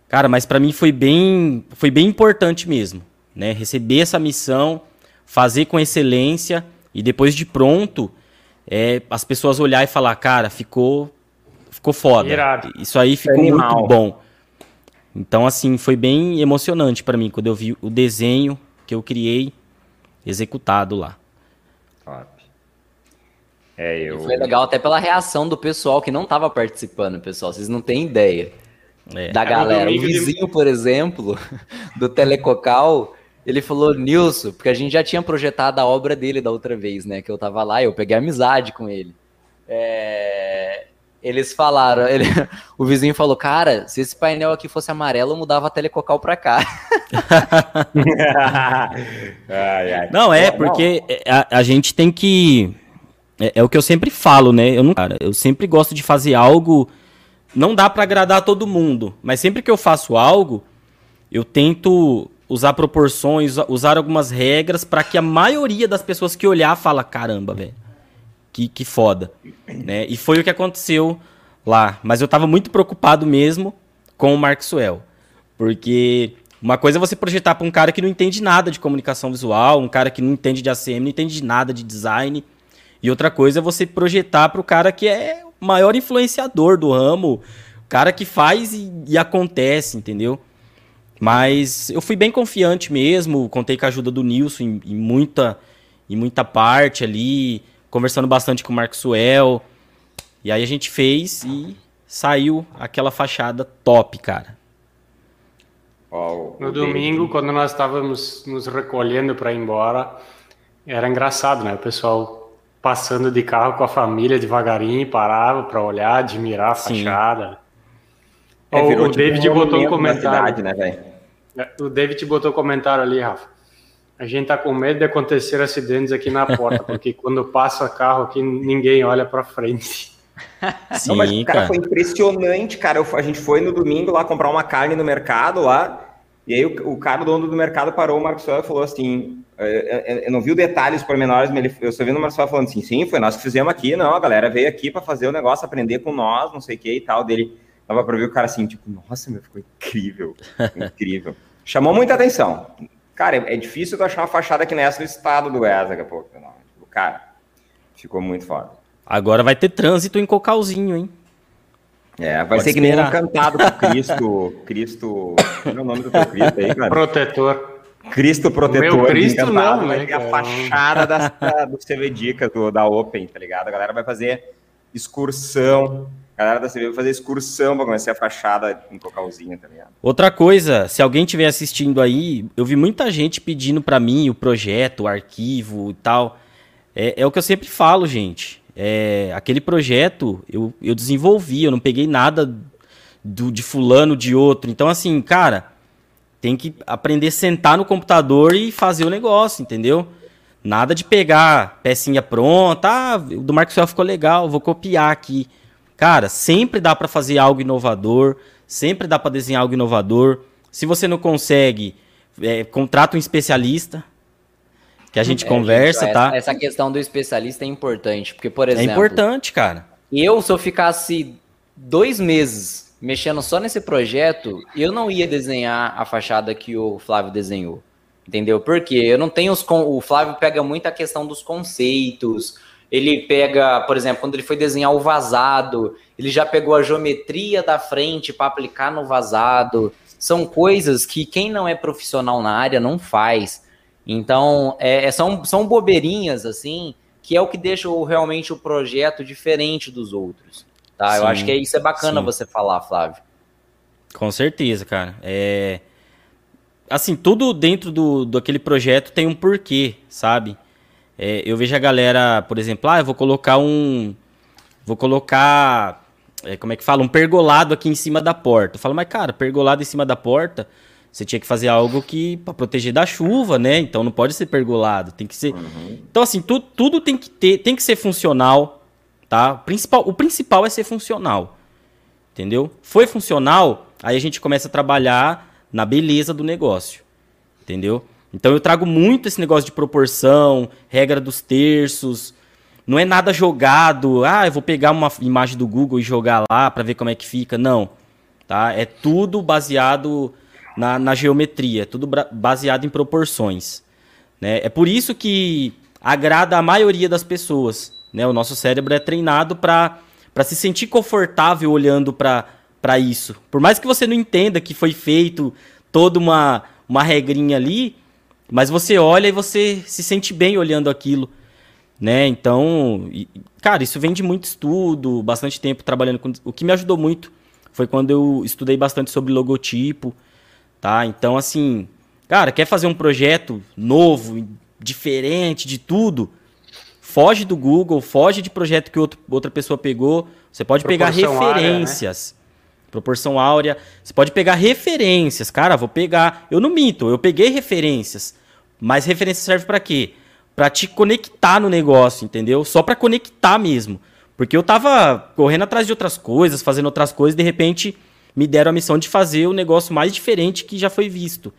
Cara, mas pra mim foi bem, foi bem importante mesmo, né? Receber essa missão, fazer com excelência e depois de pronto, é, as pessoas olhar e falar, cara, ficou, ficou foda. Irado. Isso aí ficou Animal. muito bom. Então, assim, foi bem emocionante pra mim quando eu vi o desenho que eu criei executado lá. É, eu... Foi legal até pela reação do pessoal que não estava participando, pessoal. Vocês não têm ideia. É. Da galera. O vizinho, por exemplo, [laughs] do Telecocal, ele falou, Nilson, porque a gente já tinha projetado a obra dele da outra vez, né? Que eu tava lá, eu peguei amizade com ele. É... Eles falaram, ele... [laughs] o vizinho falou, cara, se esse painel aqui fosse amarelo, eu mudava a telecocal pra cá. [laughs] ai, ai. Não, é, porque a, a gente tem que. É, é, o que eu sempre falo, né? Eu, não, cara, eu sempre gosto de fazer algo. Não dá para agradar todo mundo, mas sempre que eu faço algo, eu tento usar proporções, usar algumas regras para que a maioria das pessoas que olhar fala, caramba, velho, que, que foda, né? E foi o que aconteceu lá. Mas eu tava muito preocupado mesmo com o Maxwell, porque uma coisa é você projetar para um cara que não entende nada de comunicação visual, um cara que não entende de ACM, não entende de nada de design, e outra coisa é você projetar para o cara que é o maior influenciador do ramo, o cara que faz e, e acontece, entendeu? Mas eu fui bem confiante mesmo, contei com a ajuda do Nilson em, em muita, em muita parte ali, conversando bastante com o Maxwell. E aí a gente fez e saiu aquela fachada top, cara. no domingo, quando nós estávamos nos recolhendo para ir embora, era engraçado, né? O pessoal passando de carro com a família devagarinho, parava para olhar, admirar a Sim. fachada. É, o, o tipo David um botou um comentário. Cidade, né, é, o David botou comentário ali, Rafa. A gente tá com medo de acontecer acidentes aqui na porta, [laughs] porque quando passa carro aqui, ninguém olha para frente. Sim, [laughs] Não, mas, cara, cara, foi impressionante, cara. Eu, a gente foi no domingo lá comprar uma carne no mercado lá, e aí o, o cara, o dono do mercado, parou o Marcos e falou assim: eu, eu, eu, não vi o detalhes pormenores, mas ele, eu só vi o Marcos falando assim: sim, foi nós que fizemos aqui, não, a galera veio aqui para fazer o negócio, aprender com nós, não sei o que e tal. Dele, Dava pra ver o cara assim, tipo, nossa, meu, ficou incrível. [laughs] Incrível. Chamou muita atenção. Cara, é, difícil tu achar uma fachada que nessa no estado do Goiás daqui a pouco. Não. Tipo, cara, ficou muito foda. Agora vai ter trânsito em Cocalzinho, hein? É, vai Pode ser que nem encantado com Cristo. [laughs] Cristo. Qual é o nome do teu Cristo aí, cara? Protetor. Cristo protetor. Meu Cristo não, né? a fachada da, do CV Dica, do, da Open, tá ligado? A galera vai fazer excursão a galera da CV vai fazer excursão para conhecer a fachada em Cocalzinho, tá ligado? Outra coisa, se alguém estiver assistindo aí, eu vi muita gente pedindo para mim o projeto, o arquivo e tal. É, é o que eu sempre falo, gente. É, aquele projeto eu, eu desenvolvi, eu não peguei nada do, de fulano, de outro. Então, assim, cara, tem que aprender a sentar no computador e fazer o negócio, entendeu? Nada de pegar pecinha pronta, ah, o do Marcos ficou legal, vou copiar aqui. Cara, sempre dá para fazer algo inovador, sempre dá para desenhar algo inovador. Se você não consegue, é, contrata um especialista, que a gente é, conversa, gente, tá? Essa, essa, questão do especialista é importante, porque, por é exemplo... É importante, cara. Eu, se eu ficasse dois meses mexendo só nesse projeto, eu não ia desenhar a fachada que o Flávio desenhou. Entendeu? Porque eu não tenho os... O Flávio pega muito a questão dos conceitos, ele pega, por exemplo, quando ele foi desenhar o vazado, ele já pegou a geometria da frente para aplicar no vazado. São coisas que quem não é profissional na área não faz. Então, é, é são, são bobeirinhas, assim, que é o que deixa realmente o projeto diferente dos outros. Tá? Sim, Eu acho que isso é bacana sim. você falar, Flávio. Com certeza, cara. É... Assim, tudo dentro do, do aquele projeto tem um porquê, sabe? É, eu vejo a galera, por exemplo, ah, eu vou colocar um. Vou colocar. É, como é que fala? Um pergolado aqui em cima da porta. Eu falo, mas cara, pergolado em cima da porta, você tinha que fazer algo que para proteger da chuva, né? Então não pode ser pergolado, tem que ser. Uhum. Então assim, tu, tudo tem que ter, tem que ser funcional, tá? O principal, o principal é ser funcional. Entendeu? Foi funcional, aí a gente começa a trabalhar na beleza do negócio. Entendeu? Então eu trago muito esse negócio de proporção, regra dos terços. Não é nada jogado. Ah, eu vou pegar uma imagem do Google e jogar lá para ver como é que fica. Não. Tá? É tudo baseado na, na geometria, é tudo baseado em proporções. Né? É por isso que agrada a maioria das pessoas. Né? O nosso cérebro é treinado para se sentir confortável olhando para isso. Por mais que você não entenda que foi feito toda uma, uma regrinha ali, Mas você olha e você se sente bem olhando aquilo, né? Então, cara, isso vem de muito estudo, bastante tempo trabalhando com. O que me ajudou muito foi quando eu estudei bastante sobre logotipo, tá? Então, assim, cara, quer fazer um projeto novo, diferente de tudo? Foge do Google, foge de projeto que outro, outra pessoa pegou. Você pode pegar referências. Área, né? Proporção áurea. Você pode pegar referências. Cara, vou pegar. Eu não minto, eu peguei referências. Mas referência serve para quê? Para te conectar no negócio, entendeu? Só para conectar mesmo. Porque eu tava correndo atrás de outras coisas, fazendo outras coisas, de repente me deram a missão de fazer o negócio mais diferente que já foi visto.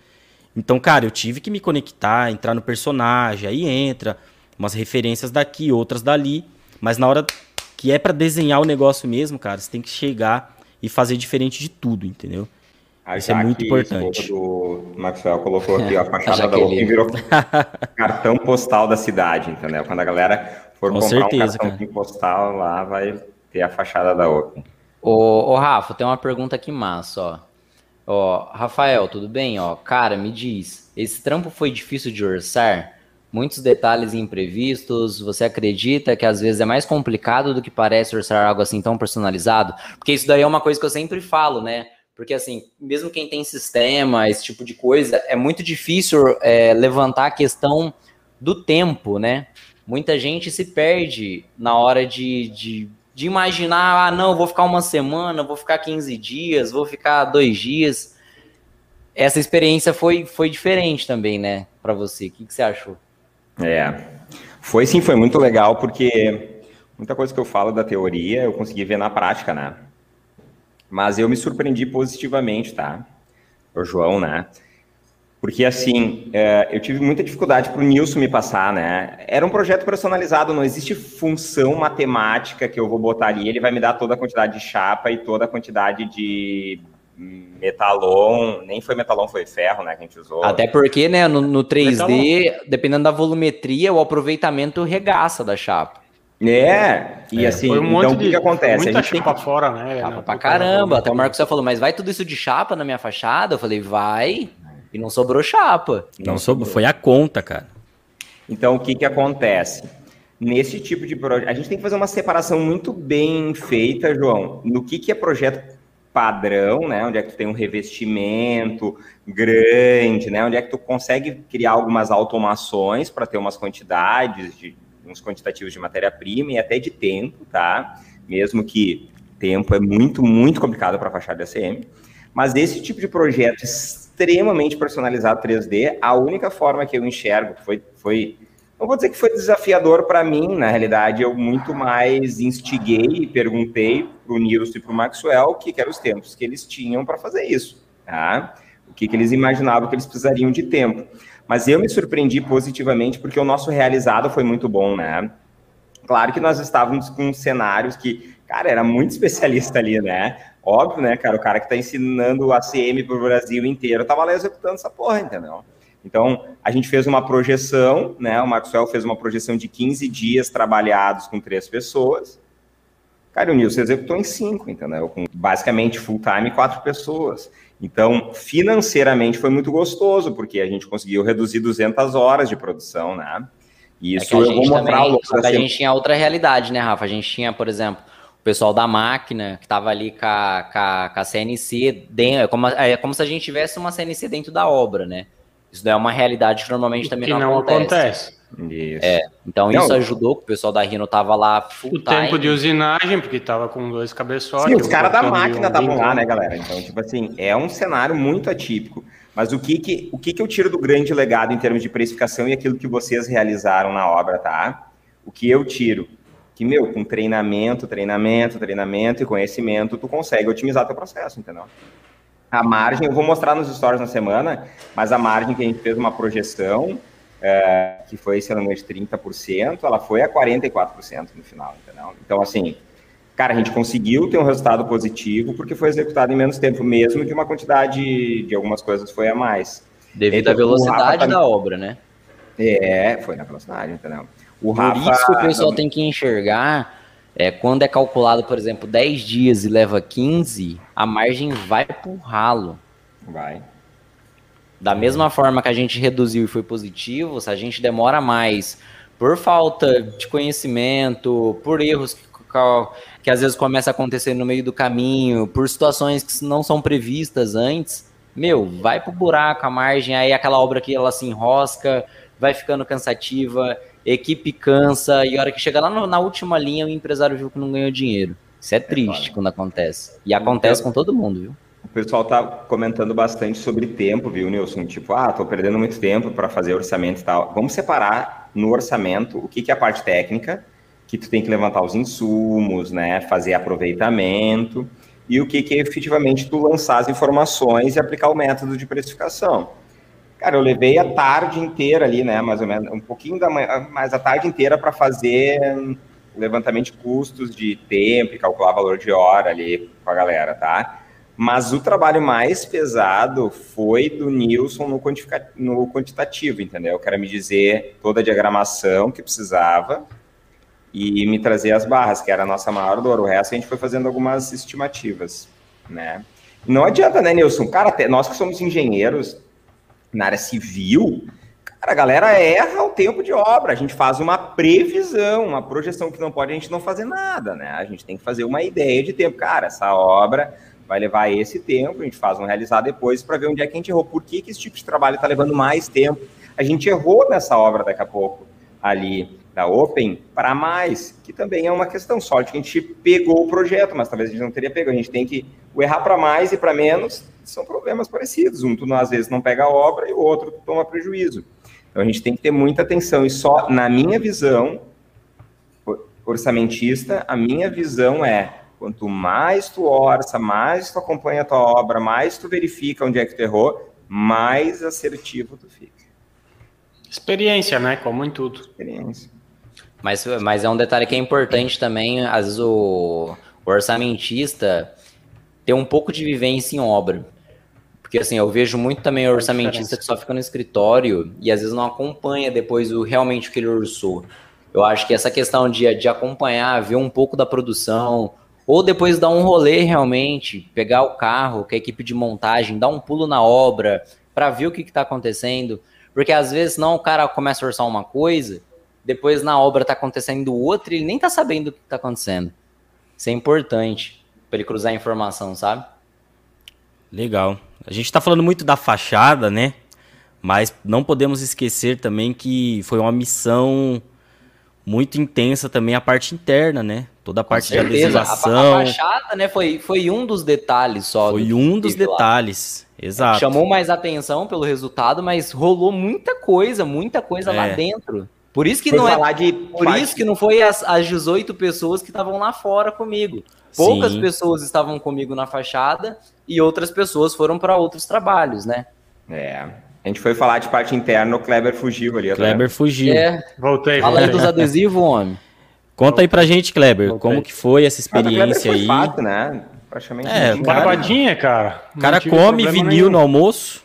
Então, cara, eu tive que me conectar, entrar no personagem, aí entra umas referências daqui, outras dali, mas na hora que é para desenhar o negócio mesmo, cara, você tem que chegar e fazer diferente de tudo, entendeu? A Isso é muito importante. O Maxwell colocou aqui, ó, a [laughs] fachada da Open virou [laughs] cartão postal da cidade, entendeu? Quando a galera for Com comprar certeza, um cartão postal lá, vai ter a fachada da Open. Ô, ô, Rafa, tem uma pergunta aqui massa, ó. Ó, Rafael, tudo bem? Ó, cara, me diz, esse trampo foi difícil de orçar? Muitos detalhes imprevistos, você acredita que às vezes é mais complicado do que parece orçar algo assim tão personalizado? Porque isso daí é uma coisa que eu sempre falo, né? Porque assim, mesmo quem tem sistema, esse tipo de coisa, é muito difícil é, levantar a questão do tempo, né? Muita gente se perde na hora de, de de imaginar, ah, não, vou ficar uma semana, vou ficar 15 dias, vou ficar dois dias. Essa experiência foi, foi diferente também, né, para você. O que, que você achou? É, foi sim, foi muito legal, porque muita coisa que eu falo da teoria eu consegui ver na prática, né? Mas eu me surpreendi positivamente, tá? O João, né? Porque, assim, é, eu tive muita dificuldade para o Nilson me passar, né? Era um projeto personalizado, não existe função matemática que eu vou botar ali, ele vai me dar toda a quantidade de chapa e toda a quantidade de metalon, nem foi metalon, foi ferro, né, que a gente usou. Até porque, né, no, no 3D, metalon. dependendo da volumetria, o aproveitamento regaça da chapa. É, e é, assim, um então o que, que acontece? Muita a gente chapa tem... fora, né? Chapa pra caramba, até o Marcos já falou, mas vai tudo isso de chapa na minha fachada? Eu falei, vai, e não sobrou chapa. Não sobrou, foi a conta, cara. Então, o que que acontece? Nesse tipo de projeto, a gente tem que fazer uma separação muito bem feita, João, no que que é projeto padrão, né? Onde é que tu tem um revestimento grande, né? Onde é que tu consegue criar algumas automações para ter umas quantidades de uns quantitativos de matéria-prima e até de tempo, tá? Mesmo que tempo é muito, muito complicado para a fachada ACM. Mas esse tipo de projeto extremamente personalizado 3D, a única forma que eu enxergo foi, foi não vou dizer que foi desafiador para mim, na realidade, eu muito mais instiguei e perguntei para o Nilson e para o Maxwell o que, que eram os tempos que eles tinham para fazer isso, tá? O que, que eles imaginavam que eles precisariam de tempo. Mas eu me surpreendi positivamente porque o nosso realizado foi muito bom, né? Claro que nós estávamos com cenários que, cara, era muito [laughs] especialista ali, né? Óbvio, né, cara? O cara que está ensinando o ACM para o Brasil inteiro estava lá executando essa porra, entendeu? Então, a gente fez uma projeção, né? O Maxwell fez uma projeção de 15 dias trabalhados com três pessoas. Cara, o Nilson executou em cinco, entendeu? Com basicamente full time, quatro pessoas. Então, financeiramente foi muito gostoso, porque a gente conseguiu reduzir 200 horas de produção, né? E é isso é eu vou mostrar também, A gente tinha outra realidade, né, Rafa? A gente tinha, por exemplo, pessoal da máquina que estava ali com a, com, a, com a, CNC, dentro, é, como, é como se a gente tivesse uma CNC dentro da obra, né? Isso é uma realidade que normalmente também que não, acontece. acontece. Isso. É, então não. isso ajudou que o pessoal da Rino tava lá full O time. tempo de usinagem, porque tava com dois cabeçotes. Sim, os caras da máquina estavam lá, né, galera? Então, tipo assim, é um cenário muito atípico. Mas o que que, o que que eu tiro do grande legado em termos de precificação e aquilo que vocês realizaram na obra, tá? O que eu tiro? que, meu, com treinamento, treinamento, treinamento e conhecimento, tu consegue otimizar teu processo, entendeu? A margem, eu vou mostrar nos stories na semana, mas a margem que a gente fez uma projeção, é, que foi, se não me engano, de 30%, ela foi a 44% no final, entendeu? Então, assim, cara, a gente conseguiu ter um resultado positivo porque foi executado em menos tempo, mesmo que uma quantidade de algumas coisas foi a mais. Devido então, à velocidade tá... da obra, né? É, foi na velocidade, entendeu? O Rafa, Por isso que o pessoal não... tem que enxergar, é, quando é calculado, por exemplo, 10 dias e leva 15, a margem vai pro ralo. Vai. Da mesma forma que a gente reduziu e foi positivo, se a gente demora mais por falta de conhecimento, por erros que, que às vezes começa a acontecer no meio do caminho, por situações que não são previstas antes, meu, vai pro buraco a margem, aí aquela obra que ela se enrosca, vai ficando cansativa, equipe cansa, e a hora que chega lá no, na última linha, o empresário viu que não ganhou dinheiro. Isso é triste é, quando acontece. E acontece com todo mundo, viu? O pessoal tá comentando bastante sobre tempo, viu, Nilson? Tipo, ah, tô perdendo muito tempo para fazer orçamento e tal. Vamos separar no orçamento o que, que é a parte técnica, que tu tem que levantar os insumos, né, fazer aproveitamento, e o que, que é efetivamente tu lançar as informações e aplicar o método de precificação. Cara, eu levei a tarde inteira ali, né, mais ou menos, um pouquinho da manhã, mas a tarde inteira para fazer levantamento de custos de tempo e calcular valor de hora ali com a galera, tá? Mas o trabalho mais pesado foi do Nilson no, no quantitativo, entendeu? Eu quero me dizer toda a diagramação que precisava e me trazer as barras, que era a nossa maior dor. O resto a gente foi fazendo algumas estimativas, né? Não adianta, né, Nilson? Cara, nós que somos engenheiros na área civil, cara, a galera erra o tempo de obra. A gente faz uma previsão, uma projeção que não pode a gente não fazer nada, né? A gente tem que fazer uma ideia de tempo. Cara, essa obra vai levar esse tempo, a gente faz um realizar depois para ver onde é que a gente errou. Por que, que esse tipo de trabalho está levando mais tempo? A gente errou nessa obra daqui a pouco ali da Open para mais, que também é uma questão. Sorte que a gente pegou o projeto, mas talvez a gente não teria pego. A gente tem que o errar para mais e para menos são problemas parecidos. Um tu às vezes não pega a obra e o outro toma prejuízo. Então a gente tem que ter muita atenção e só na minha visão orçamentista, a minha visão é quanto mais tu orça, mais tu acompanha a tua obra, mais tu verifica onde é que tu errou, mais assertivo tu fica. Experiência, né? Como em tudo. Experiência. Mas, mas é um detalhe que é importante também, às vezes o, o orçamentista ter um pouco de vivência em obra. Porque assim, eu vejo muito também o orçamentista que só fica no escritório e às vezes não acompanha depois o realmente o que ele orçou. Eu acho que essa questão de, de acompanhar, ver um pouco da produção, ou depois dar um rolê realmente, pegar o carro com a equipe de montagem, dar um pulo na obra para ver o que está acontecendo. Porque às vezes não o cara começa a orçar uma coisa depois na obra está acontecendo outra e ele nem está sabendo o que está acontecendo. Isso é importante para ele cruzar a informação, sabe? Legal. A gente está falando muito da fachada, né? Mas não podemos esquecer também que foi uma missão muito intensa também a parte interna, né? Toda a parte de adesivação. A, a fachada, né, foi, foi um dos detalhes só. Foi do um dos detalhes, lá. exato. Chamou mais atenção pelo resultado, mas rolou muita coisa, muita coisa é. lá dentro. Por isso que não é. De por parte... isso que não foi as, as 18 pessoas que estavam lá fora comigo. Poucas Sim. pessoas estavam comigo na fachada e outras pessoas foram para outros trabalhos, né? É. A gente foi falar de parte interna, o Kleber fugiu ali. Kleber fugiu. É. Voltei. Fala aí dos adesivos, homem. Conta aí pra gente, Kleber, Voltei. como que foi essa experiência aí? Fato, né? Praticamente. É, barbadinha, cara. O cara come vinil nenhum. no almoço.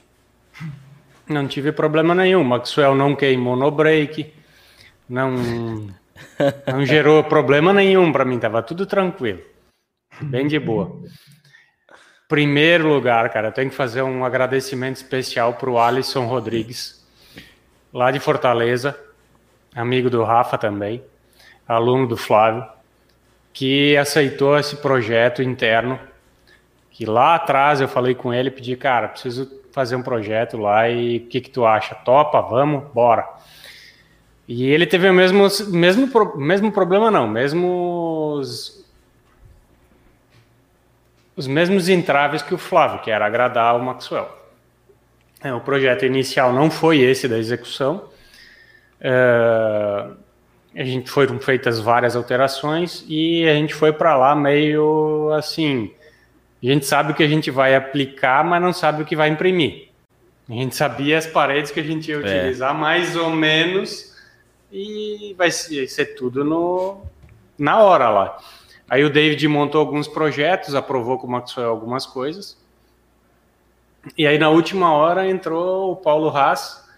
Não tive problema nenhum. Maxwell não queimou no break não, não gerou problema nenhum para mim, tava tudo tranquilo, bem de boa. Primeiro lugar, cara, eu tenho que fazer um agradecimento especial para o Alisson Rodrigues, lá de Fortaleza, amigo do Rafa também, aluno do Flávio, que aceitou esse projeto interno. Que lá atrás eu falei com ele, pedi, cara, preciso fazer um projeto lá e o que, que tu acha? Topa, vamos, bora. E ele teve o mesmo, mesmo, mesmo problema, não, mesmos. Os mesmos entraves que o Flávio, que era agradar o Maxwell. É, o projeto inicial não foi esse da execução. É, a gente foram feitas várias alterações e a gente foi para lá meio assim. A gente sabe o que a gente vai aplicar, mas não sabe o que vai imprimir. A gente sabia as paredes que a gente ia é. utilizar, é. mais ou menos e vai ser tudo no, na hora lá. Aí o David montou alguns projetos, aprovou com o Maxwell algumas coisas. E aí na última hora entrou o Paulo Haas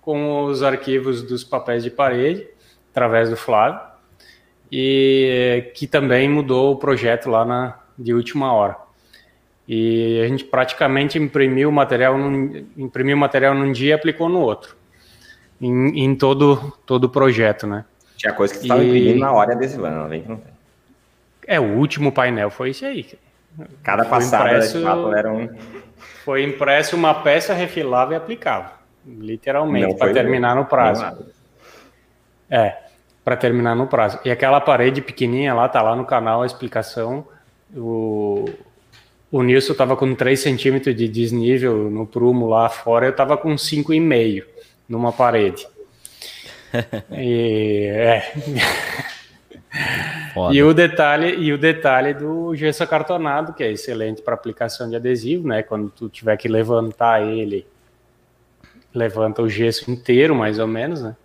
com os arquivos dos papéis de parede, através do Flávio, e que também mudou o projeto lá na, de última hora. E a gente praticamente imprimiu o material, imprimiu material num dia e aplicou no outro. Em, em todo, todo o projeto, né? Tinha coisa que você estava imprimindo na hora adesivando, não vem que não tem. É, o último painel foi esse aí. Cada passada impresso, de fato era um. Foi impresso uma peça refilável e aplicável. Literalmente, para terminar no prazo. É, para terminar no prazo. E aquela parede pequenininha lá, tá lá no canal a explicação. O, o Nilson tava com 3 centímetros de desnível no prumo lá fora, eu tava com 5,5 numa parede. [laughs] e, é. E o detalhe e o detalhe do gesso acartonado, que é excelente para aplicação de adesivo, né? Quando tu tiver que levantar ele, levanta o gesso inteiro, mais ou menos, né?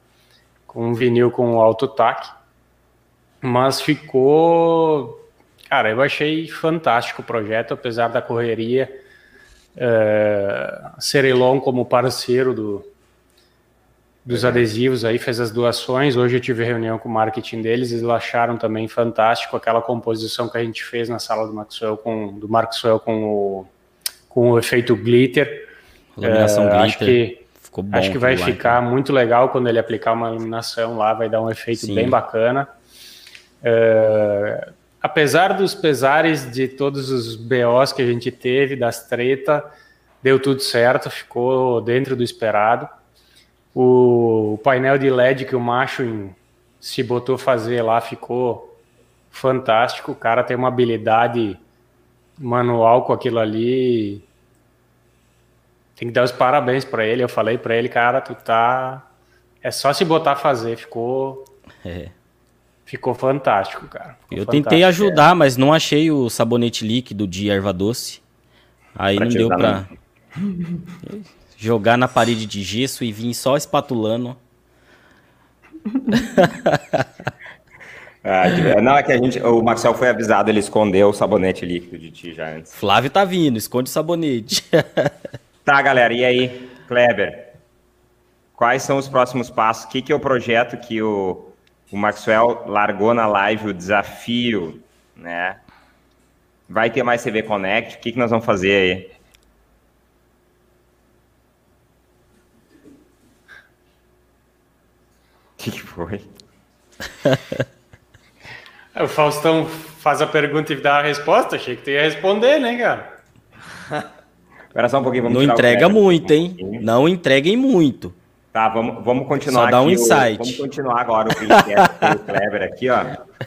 Com um vinil com alto taque. Mas ficou, cara, eu achei fantástico o projeto, apesar da correria. É, Cerelon como parceiro do, dos adesivos aí, fez as doações. Hoje eu tive reunião com o marketing deles, eles acharam também fantástico aquela composição que a gente fez na sala do Maxwell com do Maxwell com o, com o efeito glitter. Iluminação é, glitter. Acho que, Ficou bom acho que vai lá, ficar então. muito legal quando ele aplicar uma iluminação lá, vai dar um efeito Sim. bem bacana. É, apesar dos pesares de todos os BOs que a gente teve, das treta, deu tudo certo, ficou dentro do esperado. O painel de LED que o macho se botou fazer lá ficou fantástico. O cara tem uma habilidade manual com aquilo ali. Tem que dar os parabéns para ele. Eu falei para ele, cara, tu tá. É só se botar a fazer. Ficou. É. Ficou fantástico, cara. Ficou eu fantástico. tentei ajudar, é. mas não achei o sabonete líquido de erva doce. Aí pra não deu pra. [laughs] jogar na parede de gesso e vir só espatulando. [laughs] ah, não, é que a gente. O Marcel foi avisado, ele escondeu o sabonete líquido de ti já antes. Flávio tá vindo, esconde o sabonete. [laughs] tá, galera, e aí, Kleber? Quais são os próximos passos? O que, que é o projeto que o, o Maxwell largou na live, o desafio, né? Vai ter mais CV Connect? O que, que nós vamos fazer aí? Que foi? [laughs] o Faustão faz a pergunta e dá a resposta. Achei que tu ia responder, né, cara? [laughs] Espera só um pouquinho. Vamos Não entrega muito, hein? Não entreguem muito. Tá, vamos, vamos continuar Só dá um insight. O, vamos continuar agora o do Clever aqui, ó.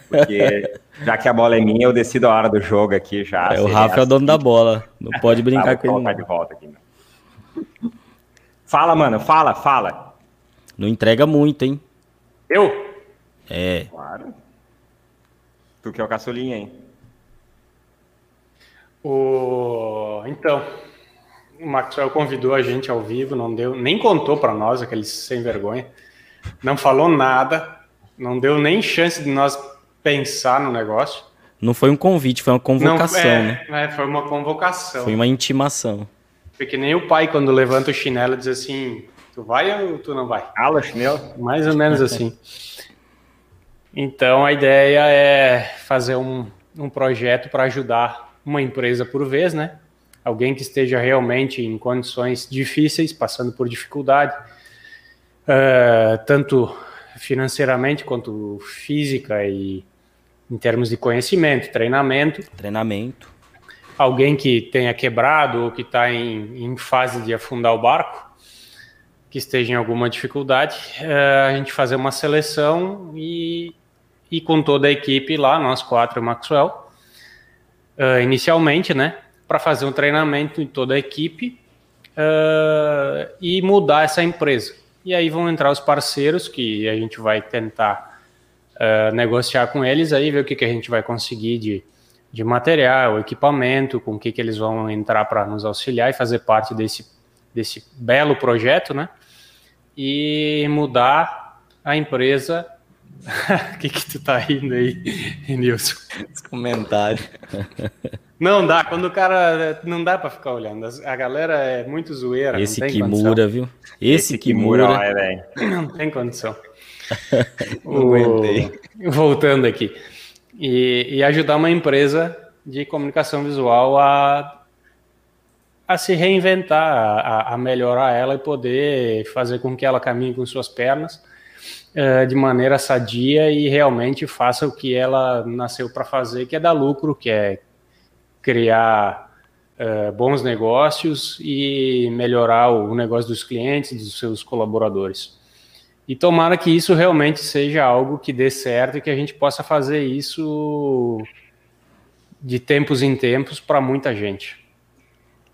Porque já que a bola é minha, eu decido a hora do jogo aqui já. É, o Rafa é o dono da bola. Não pode [laughs] brincar tá, com ele. de volta aqui. Fala, mano. Fala, fala. Não entrega muito, hein? Eu? É. Claro. Tu que é o caçulinha, hein? O... Então, o Maxwell convidou a gente ao vivo, não deu, nem contou para nós, aquele sem vergonha. Não falou nada, não deu nem chance de nós pensar no negócio. Não foi um convite, foi uma convocação, não, é, né? É, foi uma convocação. Foi uma intimação. Foi que nem o pai quando levanta o chinelo e diz assim: Tu vai ou tu não vai? Ala, chinelo? Mais ou menos [laughs] assim. Então a ideia é fazer um, um projeto para ajudar uma empresa por vez, né? Alguém que esteja realmente em condições difíceis, passando por dificuldade, uh, tanto financeiramente quanto física e em termos de conhecimento, treinamento. Treinamento. Alguém que tenha quebrado ou que está em, em fase de afundar o barco que esteja em alguma dificuldade, é, a gente fazer uma seleção e, e com toda a equipe lá, nós quatro, Maxwell, uh, inicialmente, né, para fazer um treinamento em toda a equipe uh, e mudar essa empresa. E aí vão entrar os parceiros que a gente vai tentar uh, negociar com eles aí, ver o que, que a gente vai conseguir de, de material, equipamento, com o que, que eles vão entrar para nos auxiliar e fazer parte desse desse belo projeto, né? E mudar a empresa. O [laughs] que, que tu tá rindo aí, Nilson? Esse comentário. Não dá, quando o cara. Não dá para ficar olhando. A galera é muito zoeira. Esse que mura, viu? Esse, Esse que mura. Não tem condição. [laughs] o... Voltando aqui. E, e ajudar uma empresa de comunicação visual a a se reinventar, a, a, melhorar ela e poder fazer com que ela caminhe com suas pernas uh, de maneira sadia e realmente faça o que ela nasceu para fazer, que é dar lucro, que é criar uh, bons negócios e melhorar o negócio dos clientes, dos seus colaboradores. E tomara que isso realmente seja algo que dê certo e que a gente possa fazer isso de tempos em tempos para muita gente.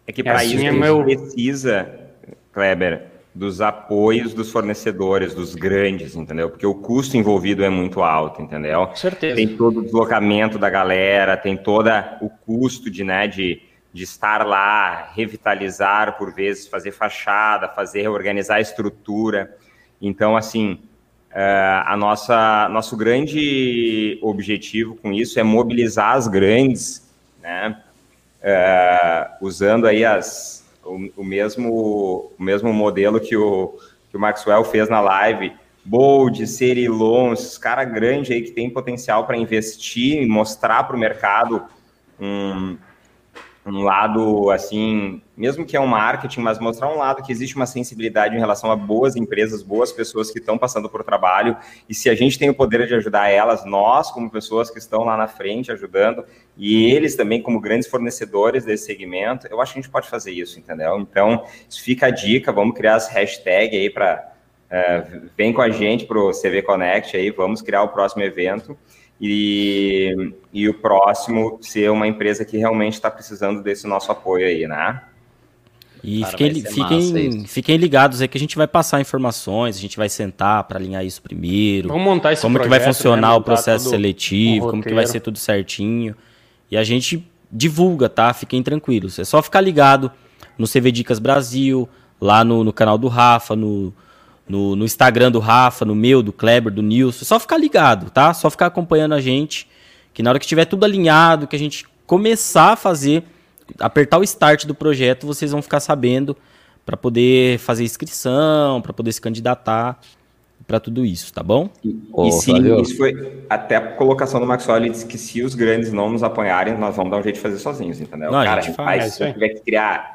É que para assim isso é a gente meu... precisa, Kleber, dos apoios dos fornecedores, dos grandes, entendeu? Porque o custo envolvido é muito alto, entendeu? Com certeza. Tem todo o deslocamento da galera, tem todo o custo de, né, de, de estar lá, revitalizar por vezes, fazer fachada, fazer, organizar a estrutura. Então, assim, uh, a nossa, nosso grande objetivo com isso é mobilizar as grandes, né? Uh, usando aí as, o, o, mesmo, o mesmo modelo que o, que o Maxwell fez na live, Bold, Cerilon, esses caras grandes aí que tem potencial para investir e mostrar para o mercado um, um lado assim, mesmo que é um marketing, mas mostrar um lado que existe uma sensibilidade em relação a boas empresas, boas pessoas que estão passando por trabalho, e se a gente tem o poder de ajudar elas, nós como pessoas que estão lá na frente ajudando, e eles também como grandes fornecedores desse segmento, eu acho que a gente pode fazer isso, entendeu? Então, isso fica a dica, vamos criar as hashtags aí para uh, eh, vem com a gente para o CV Connect aí, vamos criar o próximo evento e, e o próximo ser uma empresa que realmente está precisando desse nosso apoio aí, né? E Cara, fiquem, fiquem, fiquem ligados aí que a gente vai passar informações, a gente vai sentar para alinhar isso primeiro. Vamos montar esse Como projeto, que vai funcionar né? o processo seletivo, como que vai ser tudo certinho. E a gente divulga, tá? Fiquem tranquilos. É só ficar ligado no CV Dicas Brasil, lá no, no canal do Rafa, no, no, no Instagram do Rafa, no meu, do Kleber, do Nilson. É só ficar ligado, tá? Só ficar acompanhando a gente. Que na hora que tiver tudo alinhado, que a gente começar a fazer, apertar o start do projeto, vocês vão ficar sabendo para poder fazer inscrição, para poder se candidatar para tudo isso, tá bom? E, oh, e sim, isso foi até a colocação do Maxwell, ele disse que se os grandes não nos apoiarem, nós vamos dar um jeito de fazer sozinhos, entendeu? Não, Cara, a gente faz, se tiver que criar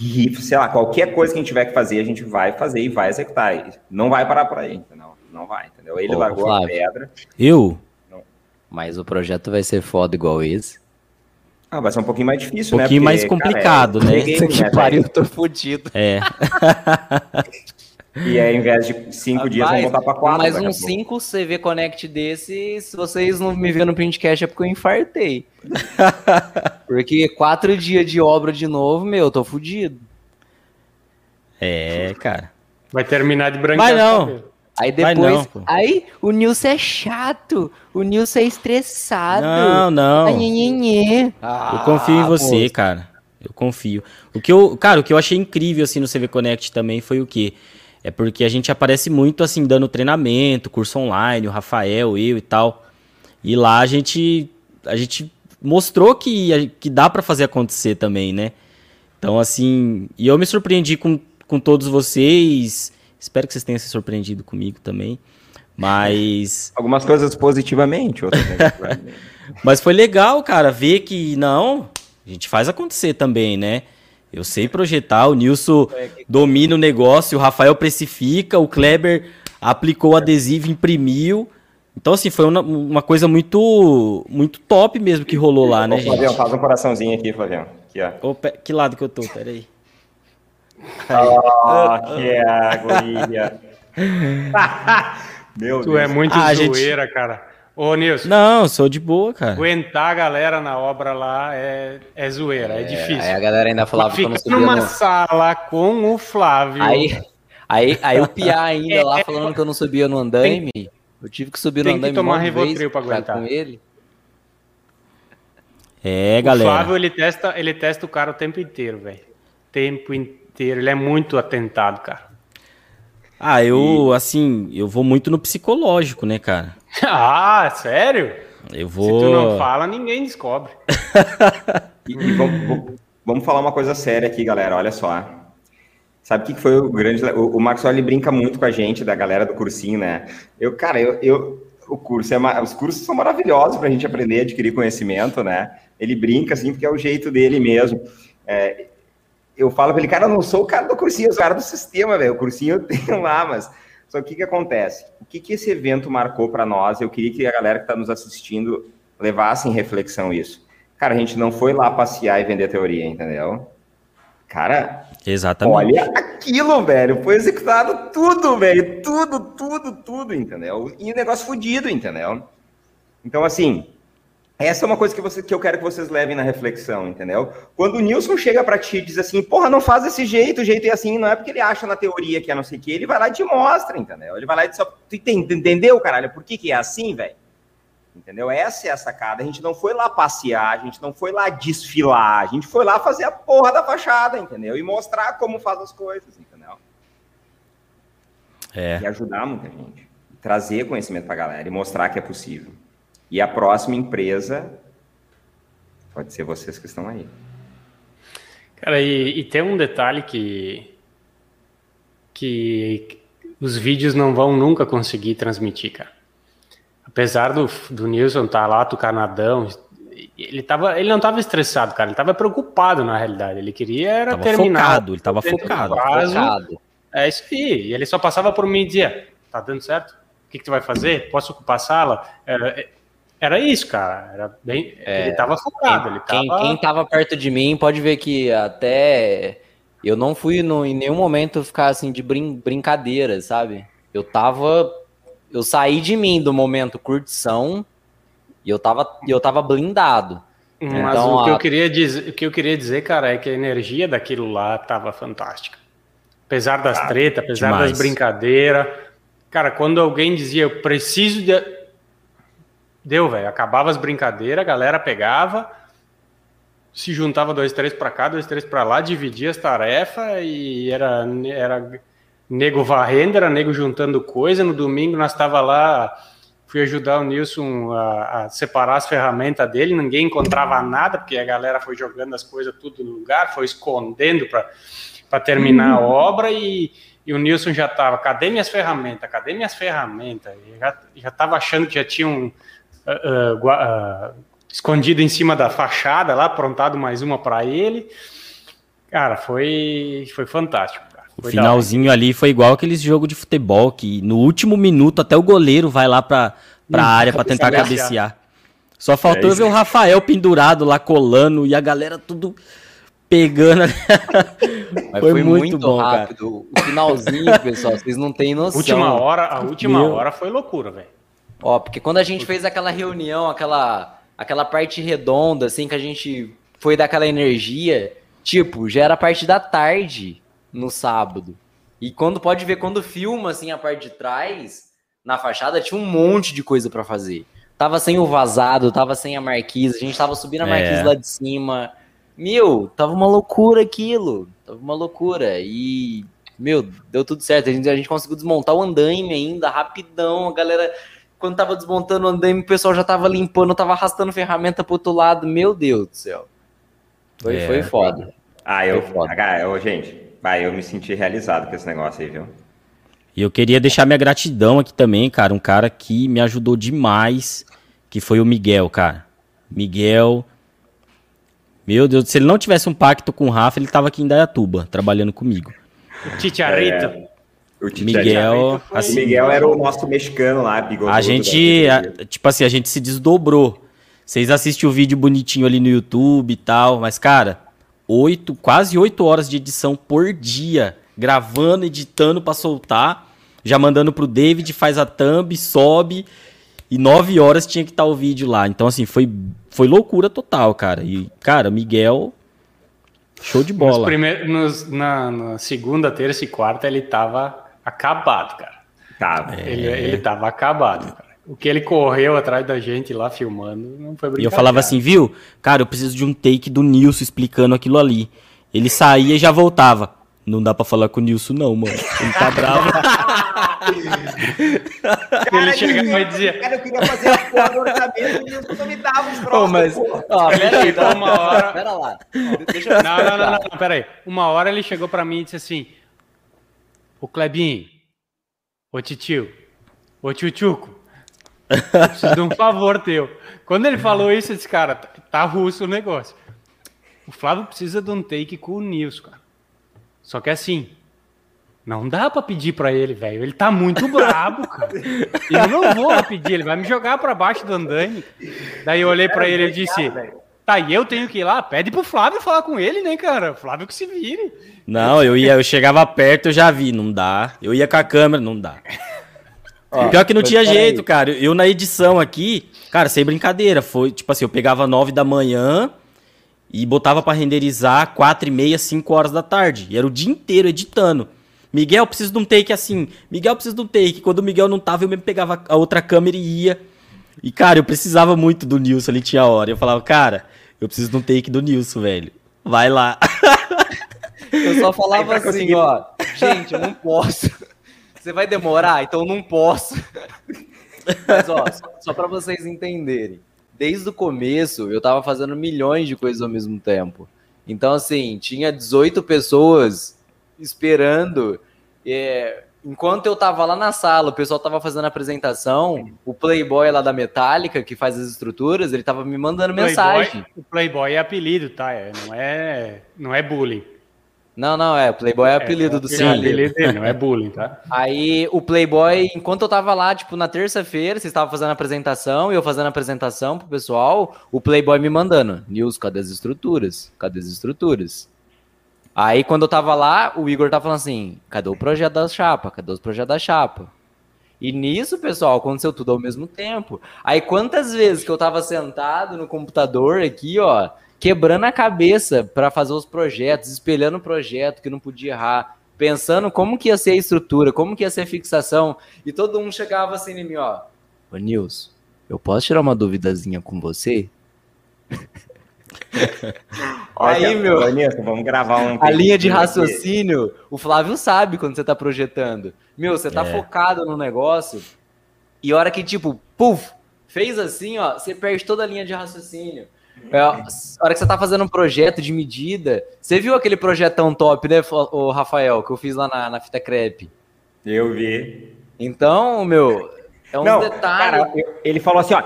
e, sei lá, qualquer coisa que a gente tiver que fazer, a gente vai fazer e vai executar. Não vai parar por aí, entendeu? Não vai, entendeu? Ele Ô, largou Flávio, a pedra. Eu? Não. Mas o projeto vai ser foda igual esse. Ah, vai ser um pouquinho mais difícil, um né? Um pouquinho mais complicado, cara, é, né? Que né, pariu, tô fudido. É. [laughs] E aí, ao invés de cinco dias, vamos voltar para quatro. Mais uns cinco CV Connect desse, se vocês não me verem no printcast é porque eu infartei. [laughs] porque quatro dias de obra de novo, meu, eu tô fudido. É, cara. Vai terminar de branquear. Vai não. Aí depois, não, aí o Nilson é chato, o Nilson é estressado. Não, não. Ah, eu confio em você, pô. cara. Eu confio. O que eu, cara, o que eu achei incrível assim no CV Connect também foi o que é porque a gente aparece muito assim, dando treinamento, curso online, o Rafael, eu e tal. E lá a gente, a gente mostrou que, que dá para fazer acontecer também, né? Então, assim, e eu me surpreendi com, com todos vocês. Espero que vocês tenham se surpreendido comigo também. Mas. [laughs] Algumas coisas positivamente, outras negativamente. [laughs] Mas foi legal, cara, ver que não, a gente faz acontecer também, né? Eu sei projetar, o Nilson domina o negócio, o Rafael precifica, o Kleber aplicou o adesivo, imprimiu. Então, assim, foi uma, uma coisa muito muito top mesmo que rolou lá, né, Ô, gente? faz um coraçãozinho aqui, Flavião. Aqui, ó. Ô, que lado que eu tô? Peraí. Oh, que agonia. [laughs] [laughs] Meu tu é Deus. é muito ah, zoeira, gente... cara. Ô, Nilson. Não, sou de boa, cara. Aguentar a galera na obra lá é, é zoeira, é, é difícil. Aí a galera ainda falava que eu não sabia. numa no... sala com o Flávio. Aí, aí, aí o Pia ainda [laughs] é, lá falando que eu não subia no andaime. Tem, eu tive que subir no andaime. Tem que tomar Rivotril pra aguentar. Com ele. É, galera. O Flávio, ele testa, ele testa o cara o tempo inteiro, velho. Tempo inteiro. Ele é muito atentado, cara. Ah, eu, e... assim, eu vou muito no psicológico, né, cara? [laughs] ah, sério? Eu vou. Se tu não fala, ninguém descobre. [laughs] e, e vamos, vamos, falar uma coisa séria aqui, galera. Olha só. Sabe o que foi o grande. O, o Maxwell ele brinca muito com a gente, da galera do cursinho, né? Eu, cara, eu, eu o curso é os cursos são maravilhosos para a gente aprender, adquirir conhecimento, né? Ele brinca assim porque é o jeito dele mesmo. É, eu falo para ele, cara, eu não sou o cara do cursinho, eu sou o cara do sistema, velho. O cursinho eu [laughs] tenho lá, mas. Só que o que, que acontece? O que, que esse evento marcou para nós? Eu queria que a galera que está nos assistindo levasse em reflexão isso. Cara, a gente não foi lá passear e vender teoria, entendeu? Cara, Exatamente. olha aquilo, velho. Foi executado tudo, velho. Tudo, tudo, tudo, entendeu? E o negócio fodido, entendeu? Então, assim, essa é uma coisa que, você, que eu quero que vocês levem na reflexão, entendeu? Quando o Nilson chega para ti e diz assim, porra, não faz desse jeito, o jeito é assim, não é porque ele acha na teoria que é não sei o que, ele vai lá e te mostra, entendeu? Ele vai lá e diz, tu entendeu, caralho, por que que é assim, velho? Entendeu? Essa é a sacada. A gente não foi lá passear, a gente não foi lá desfilar, a gente foi lá fazer a porra da fachada, entendeu? E mostrar como faz as coisas, entendeu? É. E ajudar muita gente. Trazer conhecimento pra galera e mostrar que é possível. E a próxima empresa pode ser vocês que estão aí. Cara, e, e tem um detalhe que, que os vídeos não vão nunca conseguir transmitir, cara. Apesar do, do Nilson estar tá lá, do Canadão, ele, tava, ele não estava estressado, cara. Ele estava preocupado, na realidade. Ele queria era tava terminar. Focado, ele estava focado. Focado. É isso aí. E ele só passava por mim e dizia: tá dando certo? O que, que tu vai fazer? Posso ocupar a sala? Era, era isso, cara. Era bem, É, ele estava focado. Ele Quem, tava... quem tava perto de mim pode ver que até eu não fui no, em nenhum momento ficar assim de brin brincadeira, sabe? Eu tava. Eu saí de mim do momento curtição e eu tava, eu tava blindado. Mas Então, o, que a- eu queria dizer, o que eu queria dizer, cara, é que a energia daquilo lá tava fantástica. Apesar das Ah, tretas, apesar demais. das brincadeiras. Cara, quando alguém dizia, eu preciso de. Deu, velho. Acabava as brincadeiras, a galera pegava, se juntava dois, três pra cá, dois, três pra lá, dividia as tarefas e era, era nego varrendo, era nego juntando coisa. No domingo nós tava lá, fui ajudar o Nilson a, a separar as ferramentas dele, ninguém encontrava nada, porque a galera foi jogando as coisas tudo no lugar, foi escondendo para terminar a obra e, e o Nilson já tava, cadê minhas ferramentas? Cadê minhas ferramentas? E já, já tava achando que já tinham ah, gua- ah, escondido em cima da fachada lá, aprontado mais uma para ele. Cara, foi, foi fantástico. cara. O finalzinho ali foi igual aqueles jogo de futebol que no último minuto até o goleiro vai lá pra, pra área pra tentar cabecear. Só faltou É ver o Rafael pendurado lá colando e a galera tudo pegando. [laughs] Mas Foi foi, muito muito, bom, cara. rápido. O finalzinho, pessoal, vocês não têm noção. Última hora, a última Meu. hora foi loucura, velho. Ó, porque quando a gente fez aquela reunião, aquela, aquela parte redonda, assim, que a gente foi dar aquela energia, tipo, já era a parte da tarde no sábado. E quando pode ver, quando filma, assim, a parte de trás, na fachada, tinha um monte de coisa pra fazer. Tava sem o vazado, tava sem a marquise, a gente tava subindo a É. marquise lá de cima. Meu, tava uma loucura aquilo. Tava uma loucura. E, meu, deu tudo certo. A gente, a gente conseguiu desmontar o andaime ainda, rapidão. A galera quando tava desmontando o andaime, o pessoal já tava limpando, tava arrastando ferramenta pro outro lado. Meu Deus do céu. Foi, É. foi foda. Ah, eu, Foi foda. ah, eu, gente, vai, eu me senti realizado com esse negócio aí, viu? E eu queria deixar minha gratidão aqui também, cara. Um cara que me ajudou demais, que foi o Miguel, cara. Miguel. Meu Deus, se ele não tivesse um pacto com o Rafa, ele tava aqui em Dayatuba, trabalhando comigo. Chicharito. É. O Tite- Miguel, foi- O assim, Miguel era o nosso mexicano lá, bigodudo. a gente, a- tipo assim, a gente se desdobrou. Vocês assistem o vídeo bonitinho ali no YouTube e tal, mas, cara, oito, quase oito horas de edição por dia, gravando, editando pra soltar, já mandando pro David, faz a thumb, sobe, e nove horas tinha que estar o vídeo lá. Então, assim, foi, foi loucura total, cara. E, cara, Miguel, show de Nos bola. primeir- nos- na, na segunda, terça e quarta ele tava acabado, cara. Tá, Ele, ele tava acabado, cara. O que ele correu atrás da gente lá filmando não foi E brincadeira. eu falava assim, viu? Cara, eu preciso de um take do Nilson explicando aquilo ali. Ele saía e já voltava. Não dá pra falar com o Nilson, não, mano. Ele tá bravo. [laughs] Ele chegava e dizia, Cara, eu queria fazer a porra do orçamento e o não me dava os Ô, troços. mas, ó, pera aí, chegou uma hora- Pera lá. Deixa eu Não, não, não, não, não, peraí. Uma hora ele chegou pra mim e disse assim: Ô Clebinho, ô titio, ô tchutchuco, preciso de um favor teu. Quando ele falou isso, eu disse, cara, tá, tá russo o negócio. O Flávio precisa de um take com o Nilson, cara. Só que assim, não dá para pedir para ele, velho. Ele tá muito brabo, cara. Eu não vou pedir, ele vai me jogar para baixo do andaime. Daí eu olhei para ele e disse: Tá, e eu tenho que ir lá? Pede pro Flávio falar com ele, né, cara? Flávio que se vire. Não, eu ia, eu chegava perto, eu já vi, não dá. Eu ia com a câmera, não dá. Ó, Pior que não tinha jeito, aí. cara. Eu na edição aqui, cara, sem brincadeira, foi tipo assim, eu pegava nove da manhã e botava para renderizar quatro e meia, cinco horas da tarde. E era o dia inteiro editando. Miguel, preciso de um take assim. Miguel, preciso de um take. Quando o Miguel não tava, eu mesmo pegava a outra câmera e ia. E, cara, eu precisava muito do Nilson, ali tinha hora. Eu falava, cara, eu preciso de um take do Nilson, velho. Vai lá. [laughs] Eu só falava assim, conseguir... ó. Gente, eu não posso. [laughs] Você vai demorar? Então não posso. [laughs] Mas, ó, só, só para vocês entenderem. Desde o começo, eu tava fazendo milhões de coisas ao mesmo tempo. Então, assim, tinha 18 pessoas esperando. É, enquanto eu tava lá na sala, o pessoal tava fazendo a apresentação, o Playboy lá da Metallica, que faz as estruturas, ele tava me mandando Playboy, mensagem. O Playboy é apelido, tá? É, não, é, não é bullying. Não, não, é. O Playboy é, é apelido é, do seu. É apelido dele, não é bullying, tá? Aí o Playboy, enquanto eu tava lá, tipo, na terça-feira, vocês estavam fazendo a apresentação e eu fazendo a apresentação pro pessoal, o Playboy me mandando: Nils, cadê as estruturas? Cadê as estruturas? Aí quando eu tava lá, o Igor tava falando assim: cadê o projeto da chapa? Cadê os projetos da chapa? E nisso, pessoal, aconteceu tudo ao mesmo tempo. Aí quantas vezes que eu tava sentado no computador aqui, ó, quebrando a cabeça para fazer os projetos, espelhando o projeto que não podia errar, pensando como que ia ser a estrutura, como que ia ser a fixação, e todo mundo chegava assim em mim, ó, ô Nilson, eu posso tirar uma duvidazinha com você? Aí, meu. Vanessa, vamos gravar um. A linha de raciocínio, aqui. o Flávio sabe quando você tá projetando. Meu, você tá é. focado no negócio e a hora que, tipo, puf, fez assim, ó, você perde toda a linha de raciocínio. É, a hora que você tá fazendo um projeto de medida, você viu aquele projetão top, né, o Rafael, que eu fiz lá na, na fita crepe? Eu vi. Então, meu, é um detalhe. Cara, ele falou assim, ó,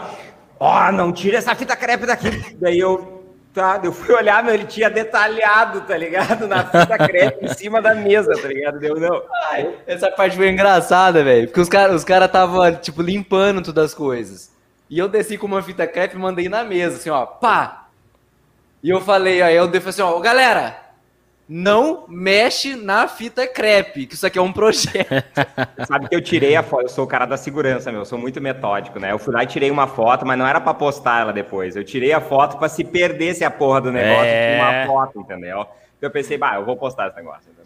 ó, oh, não tira essa fita crepe daqui. Daí eu, Tá, eu fui olhar, meu, ele tinha detalhado, tá ligado? Na fita crepe em cima da mesa, tá ligado? Deu, não. Ai, essa parte foi engraçada, velho. Porque os caras os cara tava, tipo, limpando todas as coisas. E eu desci com uma fita crepe e mandei na mesa, assim, ó, pá. E eu falei, aí eu falei assim, ó, galera, não mexe na fita crepe, que isso aqui é um projeto. [laughs] Sabe que eu tirei a foto, eu sou o cara da segurança, meu, eu sou muito metódico, né? Eu fui lá e tirei uma foto, mas não era para postar ela depois. Eu tirei a foto para se perdesse a porra do negócio é... uma foto, entendeu? Então eu pensei, bah, eu vou postar esse negócio,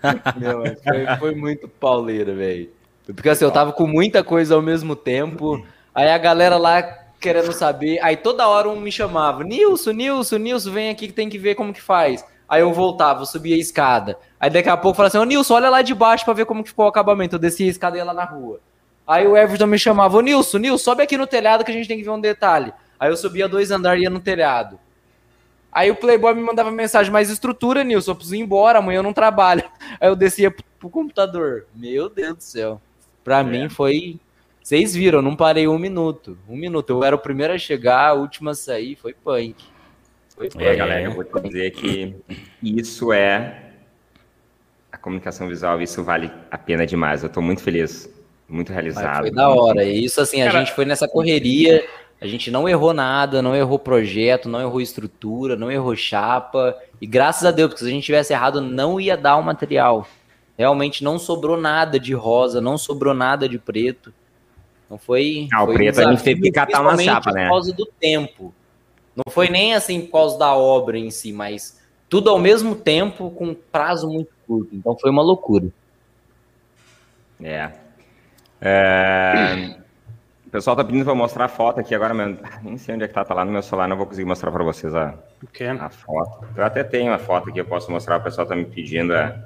[laughs] meu, foi, foi, muito pauleira, velho. Porque assim, eu tava com muita coisa ao mesmo tempo, aí a galera lá querendo saber, aí toda hora um me chamava, Nilson, Nilson, Nilson, vem aqui que tem que ver como que faz. Aí eu voltava, eu subia a escada. Aí daqui a pouco falava assim: Ô Nilson, olha lá de baixo pra ver como ficou o acabamento. Eu descia a escada e ia lá na rua. Aí o Everton me chamava: Ô Nilson, Nilson, sobe aqui no telhado que a gente tem que ver um detalhe. Aí eu subia dois andares e ia no telhado. Aí o Playboy me mandava mensagem: Mais estrutura, Nilson, eu preciso ir embora, amanhã eu não trabalho. [laughs] Aí eu descia pro, pro computador. Meu Deus do céu. Pra é. mim foi. Vocês viram, eu não parei um minuto. Um minuto. Eu era o primeiro a chegar, a última a sair, foi punk. Pois é, galera, eu vou te dizer que isso é a comunicação visual, isso vale a pena demais. Eu estou muito feliz, muito realizado. foi da hora. E isso assim, a Cara, gente foi nessa correria, a gente não errou nada, não errou projeto, não errou estrutura, não errou chapa. E graças a Deus, porque se a gente tivesse errado, não ia dar o material. Realmente não sobrou nada de rosa, não sobrou nada de preto. Não foi. Ah, foi o preto um a gente teve que catar uma chapa, né? Por causa do tempo. Não foi nem assim por causa da obra em si, mas tudo ao mesmo tempo com um prazo muito curto. Então foi uma loucura. É. é... O pessoal tá pedindo para mostrar a foto aqui agora, mas [laughs] nem sei onde é que tá, tá lá no meu celular, não vou conseguir mostrar para vocês a, a foto. Eu até tenho a foto aqui, eu posso mostrar, o pessoal tá me pedindo a,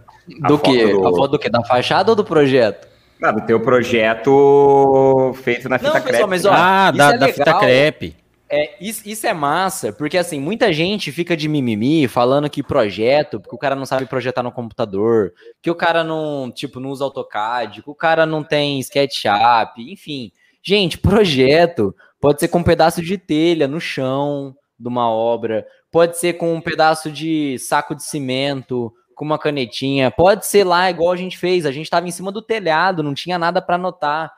a do que? Do... A foto do que? Da fachada ou do projeto? Ah, do teu projeto feito na fita não, crepe. Pessoal, mas, ó, ah, da, é da fita crepe. É, isso, isso, é massa, porque assim, muita gente fica de mimimi falando que projeto, porque o cara não sabe projetar no computador, que o cara não, tipo, não usa AutoCAD, que o cara não tem SketchUp, enfim. Gente, projeto pode ser com um pedaço de telha no chão de uma obra, pode ser com um pedaço de saco de cimento, com uma canetinha, pode ser lá igual a gente fez. A gente estava em cima do telhado, não tinha nada para anotar.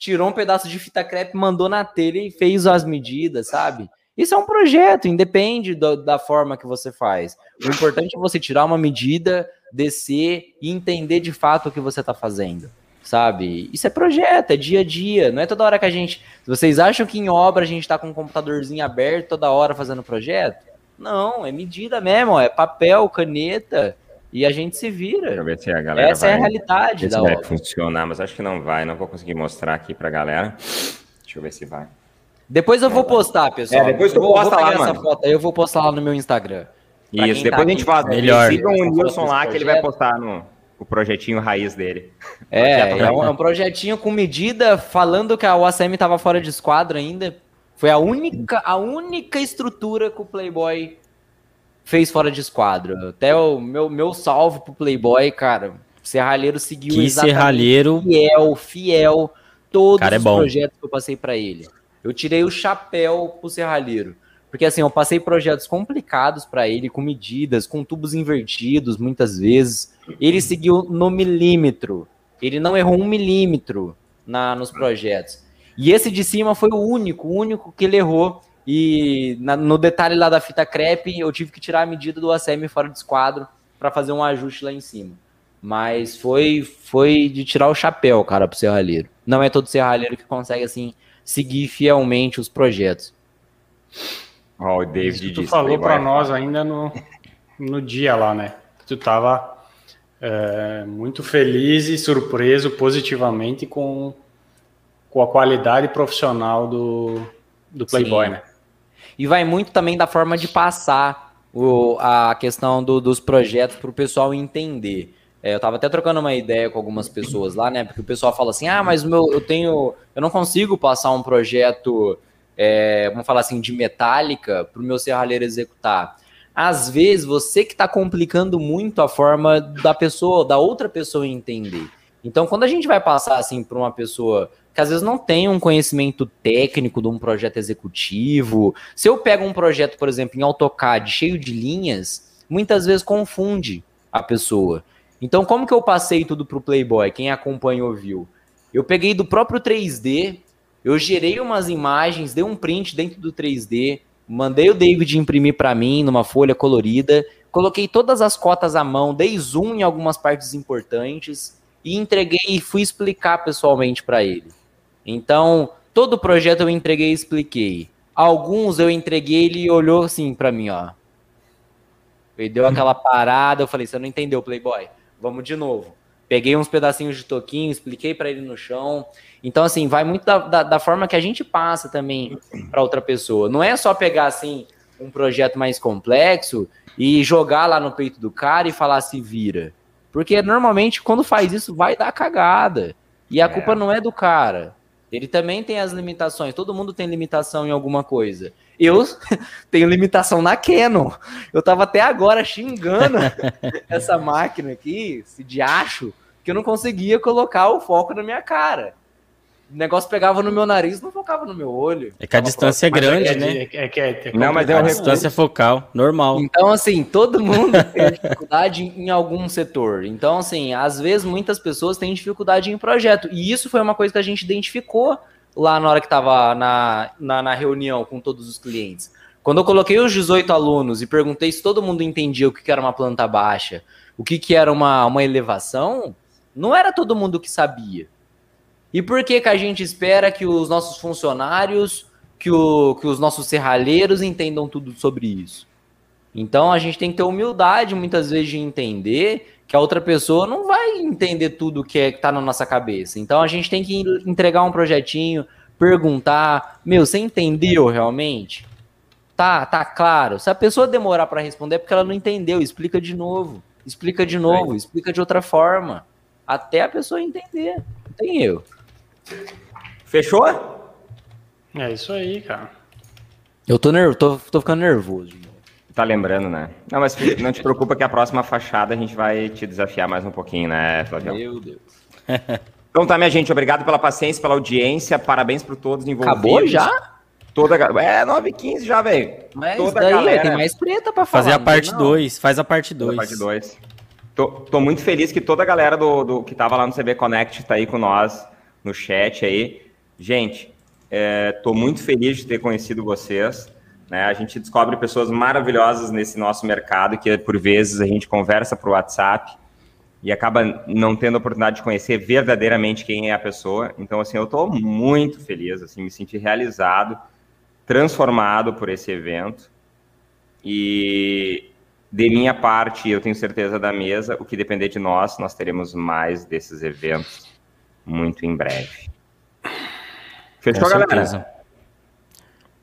Tirou um pedaço de fita crepe, mandou na telha e fez as medidas, sabe? Isso é um projeto, independe do, da forma que você faz. O importante é você tirar uma medida, descer e entender de fato o que você está fazendo, sabe? Isso é projeto, é dia a dia. Não é toda hora que a gente. Vocês acham que em obra a gente está com um computadorzinho aberto toda hora fazendo projeto? Não, é medida mesmo, é papel, caneta e a gente se vira. Deixa eu ver se a galera Essa vai, é a realidade da vai funcionar, mas acho que não vai, não vou conseguir mostrar aqui pra galera. Deixa eu ver se vai. Depois eu vou postar, pessoal. É, depois tu vou, posta vou lá, mano. Foto, eu vou postar lá no meu Instagram. Isso, depois tá a gente faz. Melhor. Sigam o Nilson lá que ele vai postar no o projetinho raiz dele. É, é um, é um, projetinho com medida falando que a OACM estava fora de esquadro ainda. Foi a única, a única estrutura que o Playboy fez fora de esquadro. Até o meu, meu salve pro Playboy, cara. Serralheiro seguiu que exatamente serralheiro... fiel, fiel todos cara, é os é projetos que eu passei para ele. Eu tirei o chapéu pro Serralheiro. Porque assim, eu passei projetos complicados para ele, com medidas, com tubos invertidos, muitas vezes. Ele seguiu no milímetro. Ele não errou um milímetro na, nos projetos. E esse de cima foi o único, o único que ele errou. E na, no detalhe lá da fita crepe, eu tive que tirar a medida do ACM fora de esquadro para fazer um ajuste lá em cima. Mas foi foi de tirar o chapéu, cara, pro serralheiro. Não é todo serralheiro que consegue, assim, seguir fielmente os projetos. Ó, oh, o David tu falou para nós ainda no, no dia lá, né? Tu tava é, muito feliz e surpreso positivamente com, com a qualidade profissional do, do Playboy, Sim. né? E vai muito também da forma de passar o, a questão do, dos projetos para o pessoal entender. É, eu estava até trocando uma ideia com algumas pessoas lá, né? Porque o pessoal fala assim: ah, mas meu, eu tenho. Eu não consigo passar um projeto é, vamos falar assim, de metálica para o meu serralheiro executar. Às vezes, você que está complicando muito a forma da pessoa, da outra pessoa entender. Então, quando a gente vai passar assim para uma pessoa que às vezes não tem um conhecimento técnico de um projeto executivo, se eu pego um projeto, por exemplo, em AutoCAD cheio de linhas, muitas vezes confunde a pessoa. Então, como que eu passei tudo para o Playboy? Quem acompanhou viu. Eu peguei do próprio 3D, eu gerei umas imagens, dei um print dentro do 3D, mandei o David imprimir para mim numa folha colorida, coloquei todas as cotas à mão, dei zoom em algumas partes importantes e entreguei e fui explicar pessoalmente para ele. Então, todo o projeto eu entreguei e expliquei. Alguns eu entreguei ele olhou assim para mim, ó. Ele deu aquela parada, eu falei: "Você não entendeu, Playboy? Vamos de novo". Peguei uns pedacinhos de toquinho, expliquei para ele no chão. Então, assim, vai muito da, da, da forma que a gente passa também para outra pessoa. Não é só pegar, assim, um projeto mais complexo e jogar lá no peito do cara e falar se vira. Porque normalmente, quando faz isso, vai dar cagada. E a é. culpa não é do cara. Ele também tem as limitações. Todo mundo tem limitação em alguma coisa. Eu [laughs] tenho limitação na Canon. Eu tava até agora xingando [laughs] essa máquina aqui, esse diacho, que eu não conseguia colocar o foco na minha cara o negócio pegava no meu nariz, não focava no meu olho. É que a distância é grande, é, né? É, é, é, é não, mas é uma distância focal, normal. Então, assim, todo mundo [laughs] tem dificuldade em algum setor. Então, assim, às vezes muitas pessoas têm dificuldade em projeto. E isso foi uma coisa que a gente identificou lá na hora que estava na, na, na reunião com todos os clientes. Quando eu coloquei os 18 alunos e perguntei se todo mundo entendia o que era uma planta baixa, o que era uma, uma elevação, não era todo mundo que sabia. E por que, que a gente espera que os nossos funcionários, que, o, que os nossos serralheiros entendam tudo sobre isso? Então a gente tem que ter humildade muitas vezes de entender que a outra pessoa não vai entender tudo que é, está na nossa cabeça. Então a gente tem que entregar um projetinho, perguntar, meu, você entendeu realmente? Tá, tá claro. Se a pessoa demorar para responder é porque ela não entendeu, explica de novo, explica de novo, explica de outra forma, até a pessoa entender. Não tem eu. Fechou? É isso aí, cara. Eu tô, nervo, tô, tô ficando nervoso. Tá lembrando, né? Não, mas não te preocupa que a próxima fachada a gente vai te desafiar mais um pouquinho, né, Flávio? Meu Deus. [laughs] [laughs] Então tá, minha gente, obrigado pela paciência, pela audiência, parabéns para todos envolvidos. Acabou já? Toda É, 9h15 já, velho. Mas Toda daí galera... tem mais preta pra falar. Fazer a parte 2, faz a parte 2. Parte 2. Tô, tô, muito feliz que toda a galera do, do que estava lá no CB Connect está aí com nós no chat aí. Gente, estou é, muito feliz de ter conhecido vocês. Né? A gente descobre pessoas maravilhosas nesse nosso mercado que por vezes a gente conversa por WhatsApp e acaba não tendo a oportunidade de conhecer verdadeiramente quem é a pessoa. Então, assim, eu estou muito feliz, assim, me senti realizado, transformado por esse evento. E de minha parte, eu tenho certeza da mesa, o que depender de nós, nós teremos mais desses eventos muito em breve. Fechou, galera?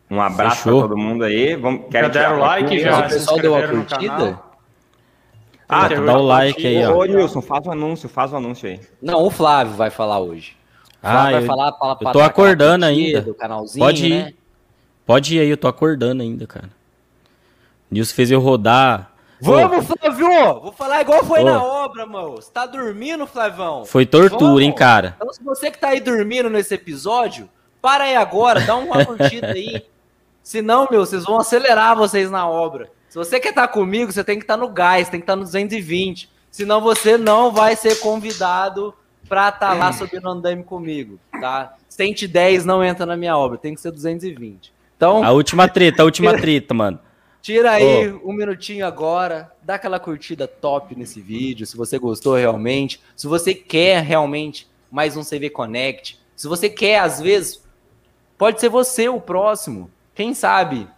Um abraço para todo mundo aí. Vamos, dar o like? Já o pessoal deu a curtida? Ah, dá o like aí, ó. Ô, Nilson, faz o um anúncio, faz o um anúncio aí. Não, o Flávio vai falar hoje. ah, vai eu, falar para, eu tô acordando ainda. Do canalzinho, Pode ir. Né? Pode ir aí, eu tô acordando ainda, cara. Nilson fez eu rodar. Vamos, Flávio! Vou falar igual foi na obra, mano. Você tá dormindo, Flavão? Foi tortura, Vamos. hein, cara? Então, se você que tá aí dormindo nesse episódio, para aí agora, dá uma curtida aí. [laughs] Senão, meu, vocês vão acelerar vocês na obra. Se você quer estar comigo, você tem que estar no gás, tem que estar no 220. Senão você não vai ser convidado para estar lá subindo andame comigo, tá? 110 não entra na minha obra, tem que ser 220. Então, a última treta, a última [laughs] treta, mano. Tira aí oh. um minutinho agora, dá aquela curtida top nesse vídeo, se você gostou realmente, se você quer realmente mais um CV Connect, se você quer, às vezes, pode ser você o próximo. Quem sabe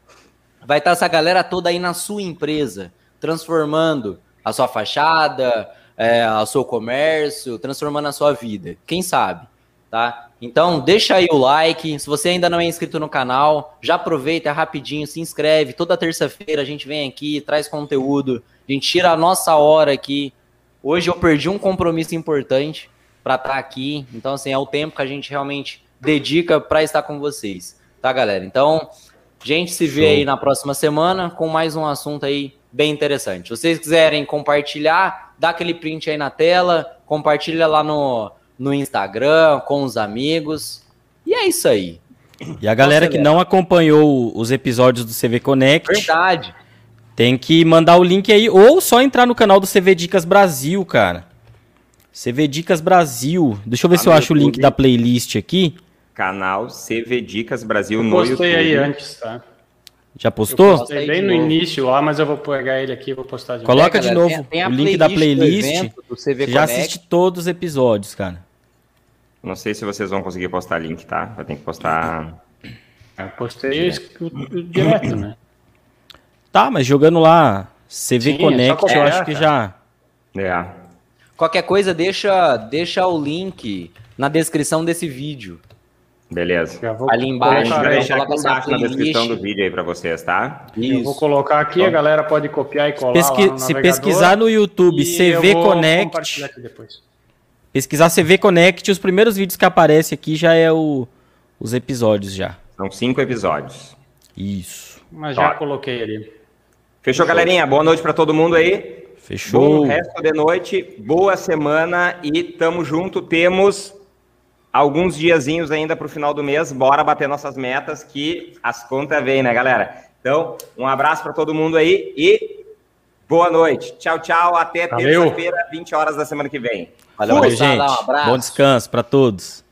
vai estar essa galera toda aí na sua empresa, transformando a sua fachada, é, o seu comércio, transformando a sua vida. Quem sabe, tá? Então, deixa aí o like. Se você ainda não é inscrito no canal, já aproveita rapidinho, se inscreve. Toda terça-feira a gente vem aqui, traz conteúdo, a gente tira a nossa hora aqui. Hoje eu perdi um compromisso importante para estar aqui. Então, assim, é o tempo que a gente realmente dedica para estar com vocês, tá, galera? Então, a gente se vê Show. aí na próxima semana com mais um assunto aí bem interessante. Se vocês quiserem compartilhar, dá aquele print aí na tela, compartilha lá no, no Instagram, com os amigos. E é isso aí. E a galera que não acompanhou os episódios do CV Connect. Verdade. Tem que mandar o link aí, ou só entrar no canal do CV Dicas Brasil, cara. CV Dicas Brasil. Deixa eu ver ah, se eu acho YouTube. o link da playlist aqui canal CV Dicas Brasil eu no YouTube. Postei aí antes, tá? Já postou? Eu postei bem no início lá, mas eu vou pegar ele aqui e vou postar de Coloca de novo tem, tem o link da playlist. Do CV já assiste todos os episódios, cara. Não sei se vocês vão conseguir postar link, tá? Vai ter que postar. Eu postei direto, direto né? Tá, mas jogando lá CV Sim, é Connect, é eu acho que já. É. Qualquer coisa, deixa, deixa o link na descrição desse vídeo. Beleza. Ali embaixo, a gente vai deixar aqui embaixo na descrição do vídeo aí para vocês, tá? Isso. Eu vou colocar aqui, a galera pode copiar e colar Pesqui Se pesquisar no YouTube CV Connect, pesquisar CV Connect, os primeiros vídeos que aparecem aqui já é o, os episódios já. São cinco episódios. Isso. Mas já Ó. coloquei ali. Fechou, Fechou, galerinha? Boa noite para todo mundo aí. Fechou. Bom resto de noite, boa semana e tamo junto. Temos alguns diazinhos ainda para o final do mês, bora bater nossas metas que as contas vêm, né, galera? Então, um abraço para todo mundo aí e boa noite. Tchau, tchau. Até terça-feira, 20 horas da semana que vem. Valeu, Fui, gente. Um Bom descanso para todos.